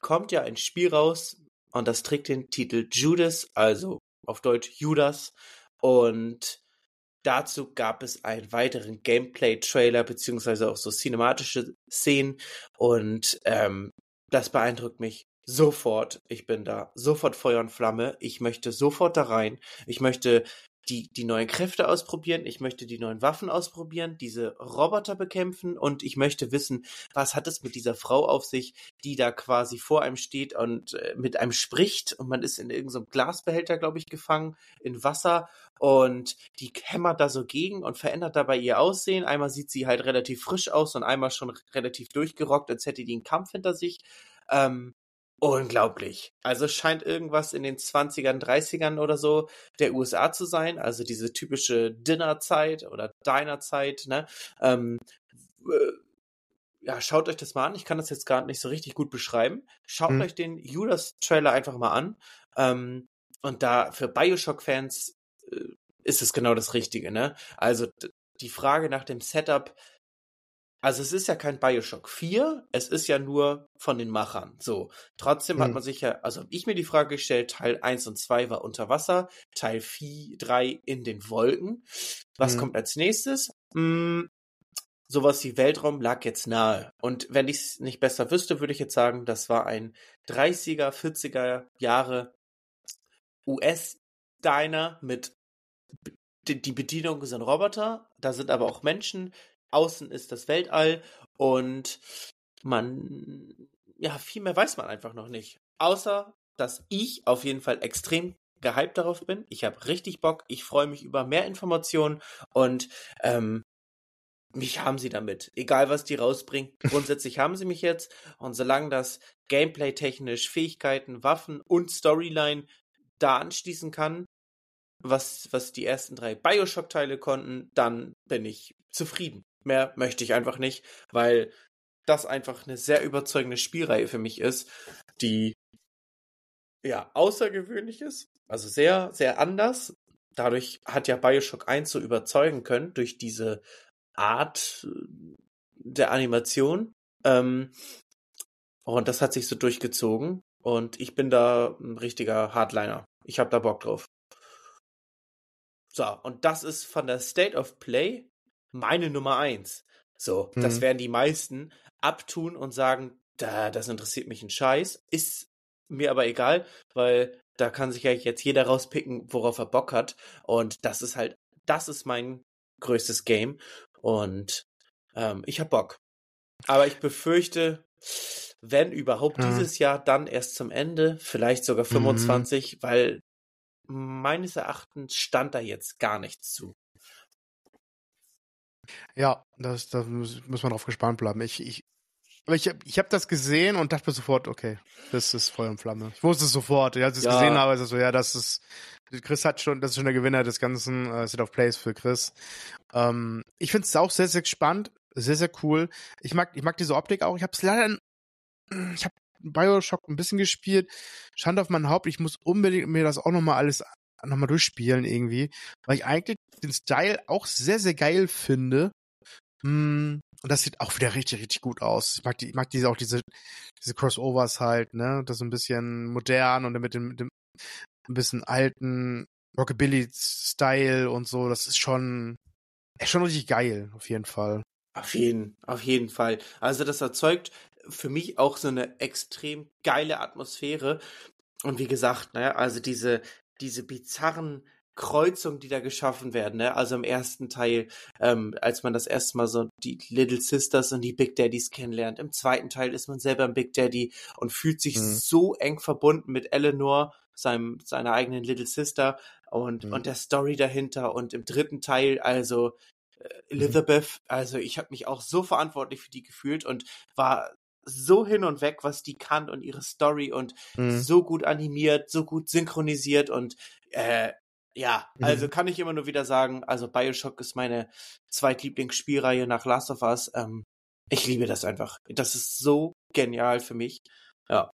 [SPEAKER 1] kommt ja ein Spiel raus und das trägt den Titel Judas, also auf Deutsch Judas. Und dazu gab es einen weiteren Gameplay-Trailer beziehungsweise auch so cinematische Szenen und ähm, das beeindruckt mich sofort. Ich bin da sofort Feuer und Flamme. Ich möchte sofort da rein. Ich möchte die, die neuen Kräfte ausprobieren, ich möchte die neuen Waffen ausprobieren, diese Roboter bekämpfen und ich möchte wissen, was hat es mit dieser Frau auf sich, die da quasi vor einem steht und äh, mit einem spricht und man ist in irgendeinem so Glasbehälter, glaube ich, gefangen, in Wasser und die hämmert da so gegen und verändert dabei ihr Aussehen. Einmal sieht sie halt relativ frisch aus und einmal schon relativ durchgerockt, als hätte die einen Kampf hinter sich. Ähm, Unglaublich. Also scheint irgendwas in den 20ern, 30ern oder so der USA zu sein, also diese typische Dinnerzeit oder Dinerzeit, ne? Ähm, äh, ja, schaut euch das mal an. Ich kann das jetzt gerade nicht so richtig gut beschreiben. Schaut hm. euch den Judas-Trailer einfach mal an. Ähm, und da für Bioshock-Fans ist es genau das Richtige, ne? Also die Frage nach dem Setup also es ist ja kein Bioshock 4, es ist ja nur von den Machern. So. Trotzdem hm. hat man sich ja, also ich mir die Frage gestellt, Teil 1 und 2 war unter Wasser, Teil 4, 3 in den Wolken. Was hm. kommt als nächstes? Hm, sowas wie Weltraum lag jetzt nahe. Und wenn ich es nicht besser wüsste, würde ich jetzt sagen, das war ein 30er, 40er Jahre US-Diner mit die Bedienung sind Roboter, da sind aber auch Menschen, außen ist das Weltall und man, ja, viel mehr weiß man einfach noch nicht. Außer, dass ich auf jeden Fall extrem gehypt darauf bin. Ich habe richtig Bock. Ich freue mich über mehr Informationen und ähm, mich haben sie damit. Egal, was die rausbringen. Grundsätzlich haben sie mich jetzt. Und solange das Gameplay-technisch Fähigkeiten, Waffen und Storyline da anschließen kann, was, was die ersten drei Bioshock-Teile konnten, dann bin ich zufrieden. Mehr möchte ich einfach nicht, weil das einfach eine sehr überzeugende Spielreihe für mich ist, die ja außergewöhnlich ist, also sehr, sehr anders. Dadurch hat ja Bioshock 1 so überzeugen können durch diese Art äh, der Animation. Ähm, und das hat sich so durchgezogen. Und ich bin da ein richtiger Hardliner. Ich habe da Bock drauf. So, und das ist von der State of Play meine Nummer eins. So, mhm. das werden die meisten abtun und sagen, da, das interessiert mich ein Scheiß. Ist mir aber egal, weil da kann sich ja jetzt jeder rauspicken, worauf er Bock hat. Und das ist halt, das ist mein größtes Game. Und ähm, ich hab Bock. Aber ich befürchte, wenn überhaupt mhm. dieses Jahr, dann erst zum Ende, vielleicht sogar 25, mhm. weil meines Erachtens stand da jetzt gar nichts zu.
[SPEAKER 2] Ja, das, da muss, muss man drauf gespannt bleiben. Ich, ich, aber ich habe ich hab das gesehen und dachte sofort, okay, das ist Feuer und Flamme. Ich wusste es sofort. Als ich es
[SPEAKER 1] Ja.
[SPEAKER 2] gesehen habe, ist es so, ja, das ist, Chris hat schon, das ist schon der Gewinner des ganzen äh, Set of Plays für Chris. Ähm, ich finde es auch sehr, sehr spannend, sehr, sehr cool. Ich mag, ich mag diese Optik auch. Ich habe es leider, ich habe Bioshock ein bisschen gespielt. Schande auf mein Haupt. Ich muss unbedingt mir das auch nochmal alles nochmal durchspielen irgendwie, weil ich eigentlich den Style auch sehr, sehr geil finde. Mm, Und das sieht auch wieder richtig, richtig gut aus. Ich mag die, ich mag diese auch diese, diese Crossovers halt, ne? Das so ein bisschen modern und mit dem, mit dem ein bisschen alten Rockabilly-Style und so. Das ist schon, ist schon richtig geil, auf jeden Fall.
[SPEAKER 1] Auf jeden, auf jeden Fall. Also das erzeugt für mich auch so eine extrem geile Atmosphäre. Und wie gesagt, ne, also diese, diese bizarren Kreuzungen, die da geschaffen werden, ne? Also im ersten Teil, ähm, als man das erste Mal so die Little Sisters und die Big Daddies kennenlernt. Im zweiten Teil ist man selber ein Big Daddy und fühlt sich
[SPEAKER 2] Mhm.
[SPEAKER 1] so eng verbunden mit Eleanor, seinem, seiner eigenen Little Sister und,
[SPEAKER 2] Mhm.
[SPEAKER 1] und der Story dahinter. Und im dritten Teil, also äh, Elizabeth, also ich habe mich auch so verantwortlich für die gefühlt und war so hin und weg, was die kann und ihre Story und
[SPEAKER 2] Mhm.
[SPEAKER 1] so gut animiert, so gut synchronisiert und äh, ja,
[SPEAKER 2] Mhm.
[SPEAKER 1] also kann ich immer nur wieder sagen, also Bioshock ist meine zweitlieblingsspielreihe nach Last of Us. Ähm, ich liebe das einfach. Das ist so genial für mich. Ja.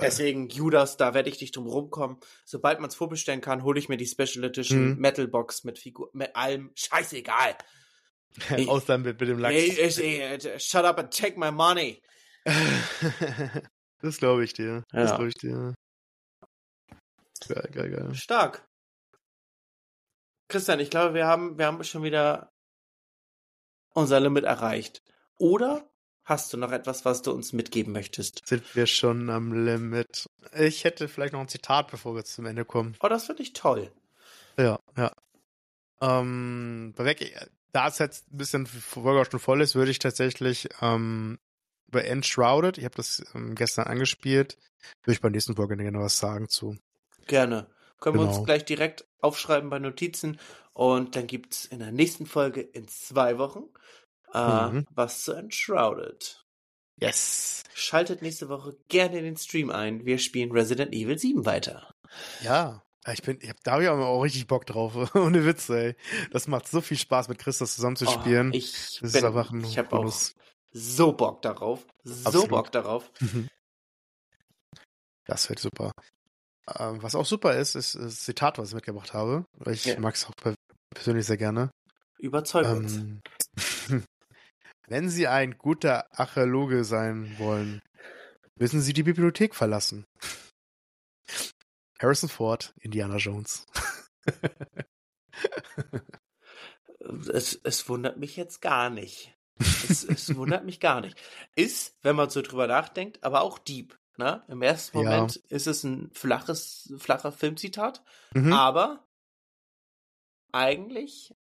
[SPEAKER 1] Deswegen, Judas, da werde ich nicht drum rumkommen. Sobald man es vorbestellen kann, hole ich mir die Special Edition
[SPEAKER 2] Mhm.
[SPEAKER 1] Metal Box mit Figur, mit allem. Scheißegal.
[SPEAKER 2] Ausland mit, mit dem Lachs.
[SPEAKER 1] Shut up and take my money.
[SPEAKER 2] das glaube ich dir. Das
[SPEAKER 1] Ja.
[SPEAKER 2] glaube ich dir. Geil, geil, geil.
[SPEAKER 1] Stark. Christian, ich glaube, wir haben, wir haben schon wieder unser Limit erreicht. Oder hast du noch etwas, was du uns mitgeben möchtest?
[SPEAKER 2] Sind wir schon am Limit? Ich hätte vielleicht noch ein Zitat, bevor wir zum Ende kommen.
[SPEAKER 1] Oh, das finde ich toll.
[SPEAKER 2] Ja, ja. Ähm, da es jetzt ein bisschen Folge auch schon voll ist, würde ich tatsächlich ähm, bei Enshrouded, ich habe das ähm, gestern angespielt, würde ich beim nächsten Folge gerne was sagen zu.
[SPEAKER 1] Gerne. Können wir uns
[SPEAKER 2] Genau.
[SPEAKER 1] gleich direkt aufschreiben bei Notizen. Und dann gibt's in der nächsten Folge in zwei Wochen äh,
[SPEAKER 2] Mhm.
[SPEAKER 1] was zu Enshrouded.
[SPEAKER 2] Yes.
[SPEAKER 1] Schaltet nächste Woche gerne in den Stream ein. Wir spielen Resident Evil 7 weiter.
[SPEAKER 2] Ja. Ich bin, ich hab, da habe ich aber auch richtig Bock drauf. Ohne Witz, ey. Das macht so viel Spaß, mit Chris das zusammen zu spielen.
[SPEAKER 1] Oh, ich
[SPEAKER 2] das
[SPEAKER 1] bin,
[SPEAKER 2] ist einfach ein
[SPEAKER 1] ich habe auch so Bock darauf. So
[SPEAKER 2] Absolut.
[SPEAKER 1] Bock darauf.
[SPEAKER 2] Das wird super. Ähm, was auch super ist, ist das Zitat, was ich mitgebracht habe. Ich
[SPEAKER 1] Ja.
[SPEAKER 2] mag es auch per- persönlich sehr gerne.
[SPEAKER 1] Überzeug uns.
[SPEAKER 2] Ähm, wenn Sie ein guter Archäologe sein wollen, müssen Sie die Bibliothek verlassen. Harrison Ford, Indiana Jones.
[SPEAKER 1] Es, es wundert mich jetzt gar nicht. Es, es wundert mich gar nicht. Ist, wenn man so drüber nachdenkt, aber auch deep. Ne? Im ersten
[SPEAKER 2] Ja.
[SPEAKER 1] Moment ist es ein flaches, flacher Filmzitat,
[SPEAKER 2] Mhm.
[SPEAKER 1] aber eigentlich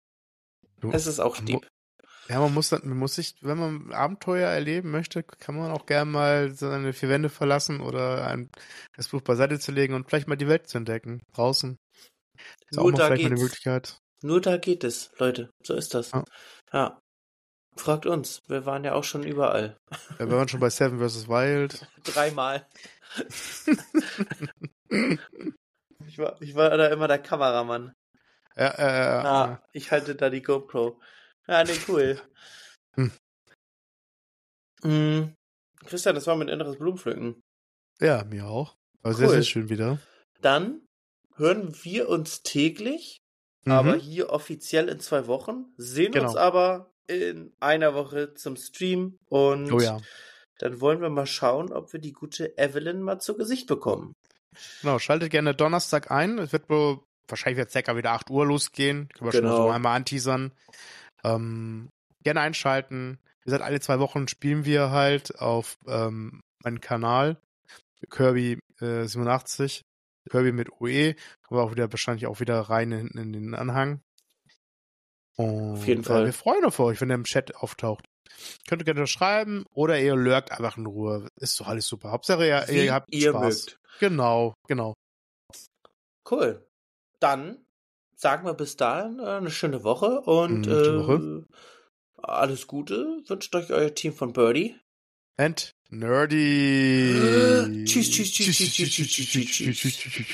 [SPEAKER 2] Du-
[SPEAKER 1] ist es auch deep.
[SPEAKER 2] Ja, man muss, man muss sich, wenn man Abenteuer erleben möchte, kann man auch gerne mal seine vier Wände verlassen oder ein, das Buch beiseite zu legen und vielleicht mal die Welt zu entdecken. Draußen. Ist auch
[SPEAKER 1] Nur
[SPEAKER 2] mal
[SPEAKER 1] da
[SPEAKER 2] vielleicht mal eine
[SPEAKER 1] geht's.
[SPEAKER 2] Möglichkeit.
[SPEAKER 1] Nur da geht es, Leute. So ist das.
[SPEAKER 2] Ja.
[SPEAKER 1] Ja. Fragt uns. Wir waren ja auch schon überall.
[SPEAKER 2] Ja, wir waren schon bei Seven vs. Wild.
[SPEAKER 1] Dreimal. ich, war, ich war da immer der Kameramann.
[SPEAKER 2] Ja, äh,
[SPEAKER 1] Ah, ich halte da die GoPro. Ja, nee, cool.
[SPEAKER 2] Hm.
[SPEAKER 1] Mm, Christian, das war mein inneres Blumenpflücken.
[SPEAKER 2] ja, mir auch. Aber sehr,
[SPEAKER 1] Cool.
[SPEAKER 2] sehr schön wieder.
[SPEAKER 1] Dann hören wir uns täglich,
[SPEAKER 2] Mhm.
[SPEAKER 1] aber hier offiziell in zwei Wochen, sehen
[SPEAKER 2] Genau.
[SPEAKER 1] uns aber in einer Woche zum Stream und
[SPEAKER 2] Oh ja.
[SPEAKER 1] dann wollen wir mal schauen, ob wir die gute Evelyn mal zu Gesicht bekommen.
[SPEAKER 2] Genau, schaltet gerne Donnerstag ein. Es wird wohl wahrscheinlich wird circa wieder 8 Uhr losgehen. Können wir schon mal
[SPEAKER 1] Genau.
[SPEAKER 2] so einmal anteasern. Ähm, gerne einschalten. Wie gesagt, alle zwei Wochen spielen wir halt auf ähm, meinem Kanal. Kirby äh, 87. Kirby mit OE. Kommen wir auch wieder wahrscheinlich auch wieder rein hinten in den Anhang. Und,
[SPEAKER 1] Auf jeden Fall.
[SPEAKER 2] Äh, wir freuen uns auf euch, wenn ihr im Chat auftaucht. Könnt ihr gerne schreiben oder ihr lurkt einfach in Ruhe. Ist doch alles super. Hauptsache ihr, ihr habt
[SPEAKER 1] ihr
[SPEAKER 2] Spaß.
[SPEAKER 1] mögt.
[SPEAKER 2] Genau, genau.
[SPEAKER 1] Cool. Dann sagen wir bis dahin äh, eine schöne Woche und
[SPEAKER 2] Mhm,
[SPEAKER 1] äh,
[SPEAKER 2] Woche.
[SPEAKER 1] alles Gute. Wünscht euch euer Team von Birdie.
[SPEAKER 2] and nerdy.
[SPEAKER 1] Tschüss, tschüss, tschüss, tschüss, tschüss, tschüss, tschüss, tschüss.
[SPEAKER 2] tschüss.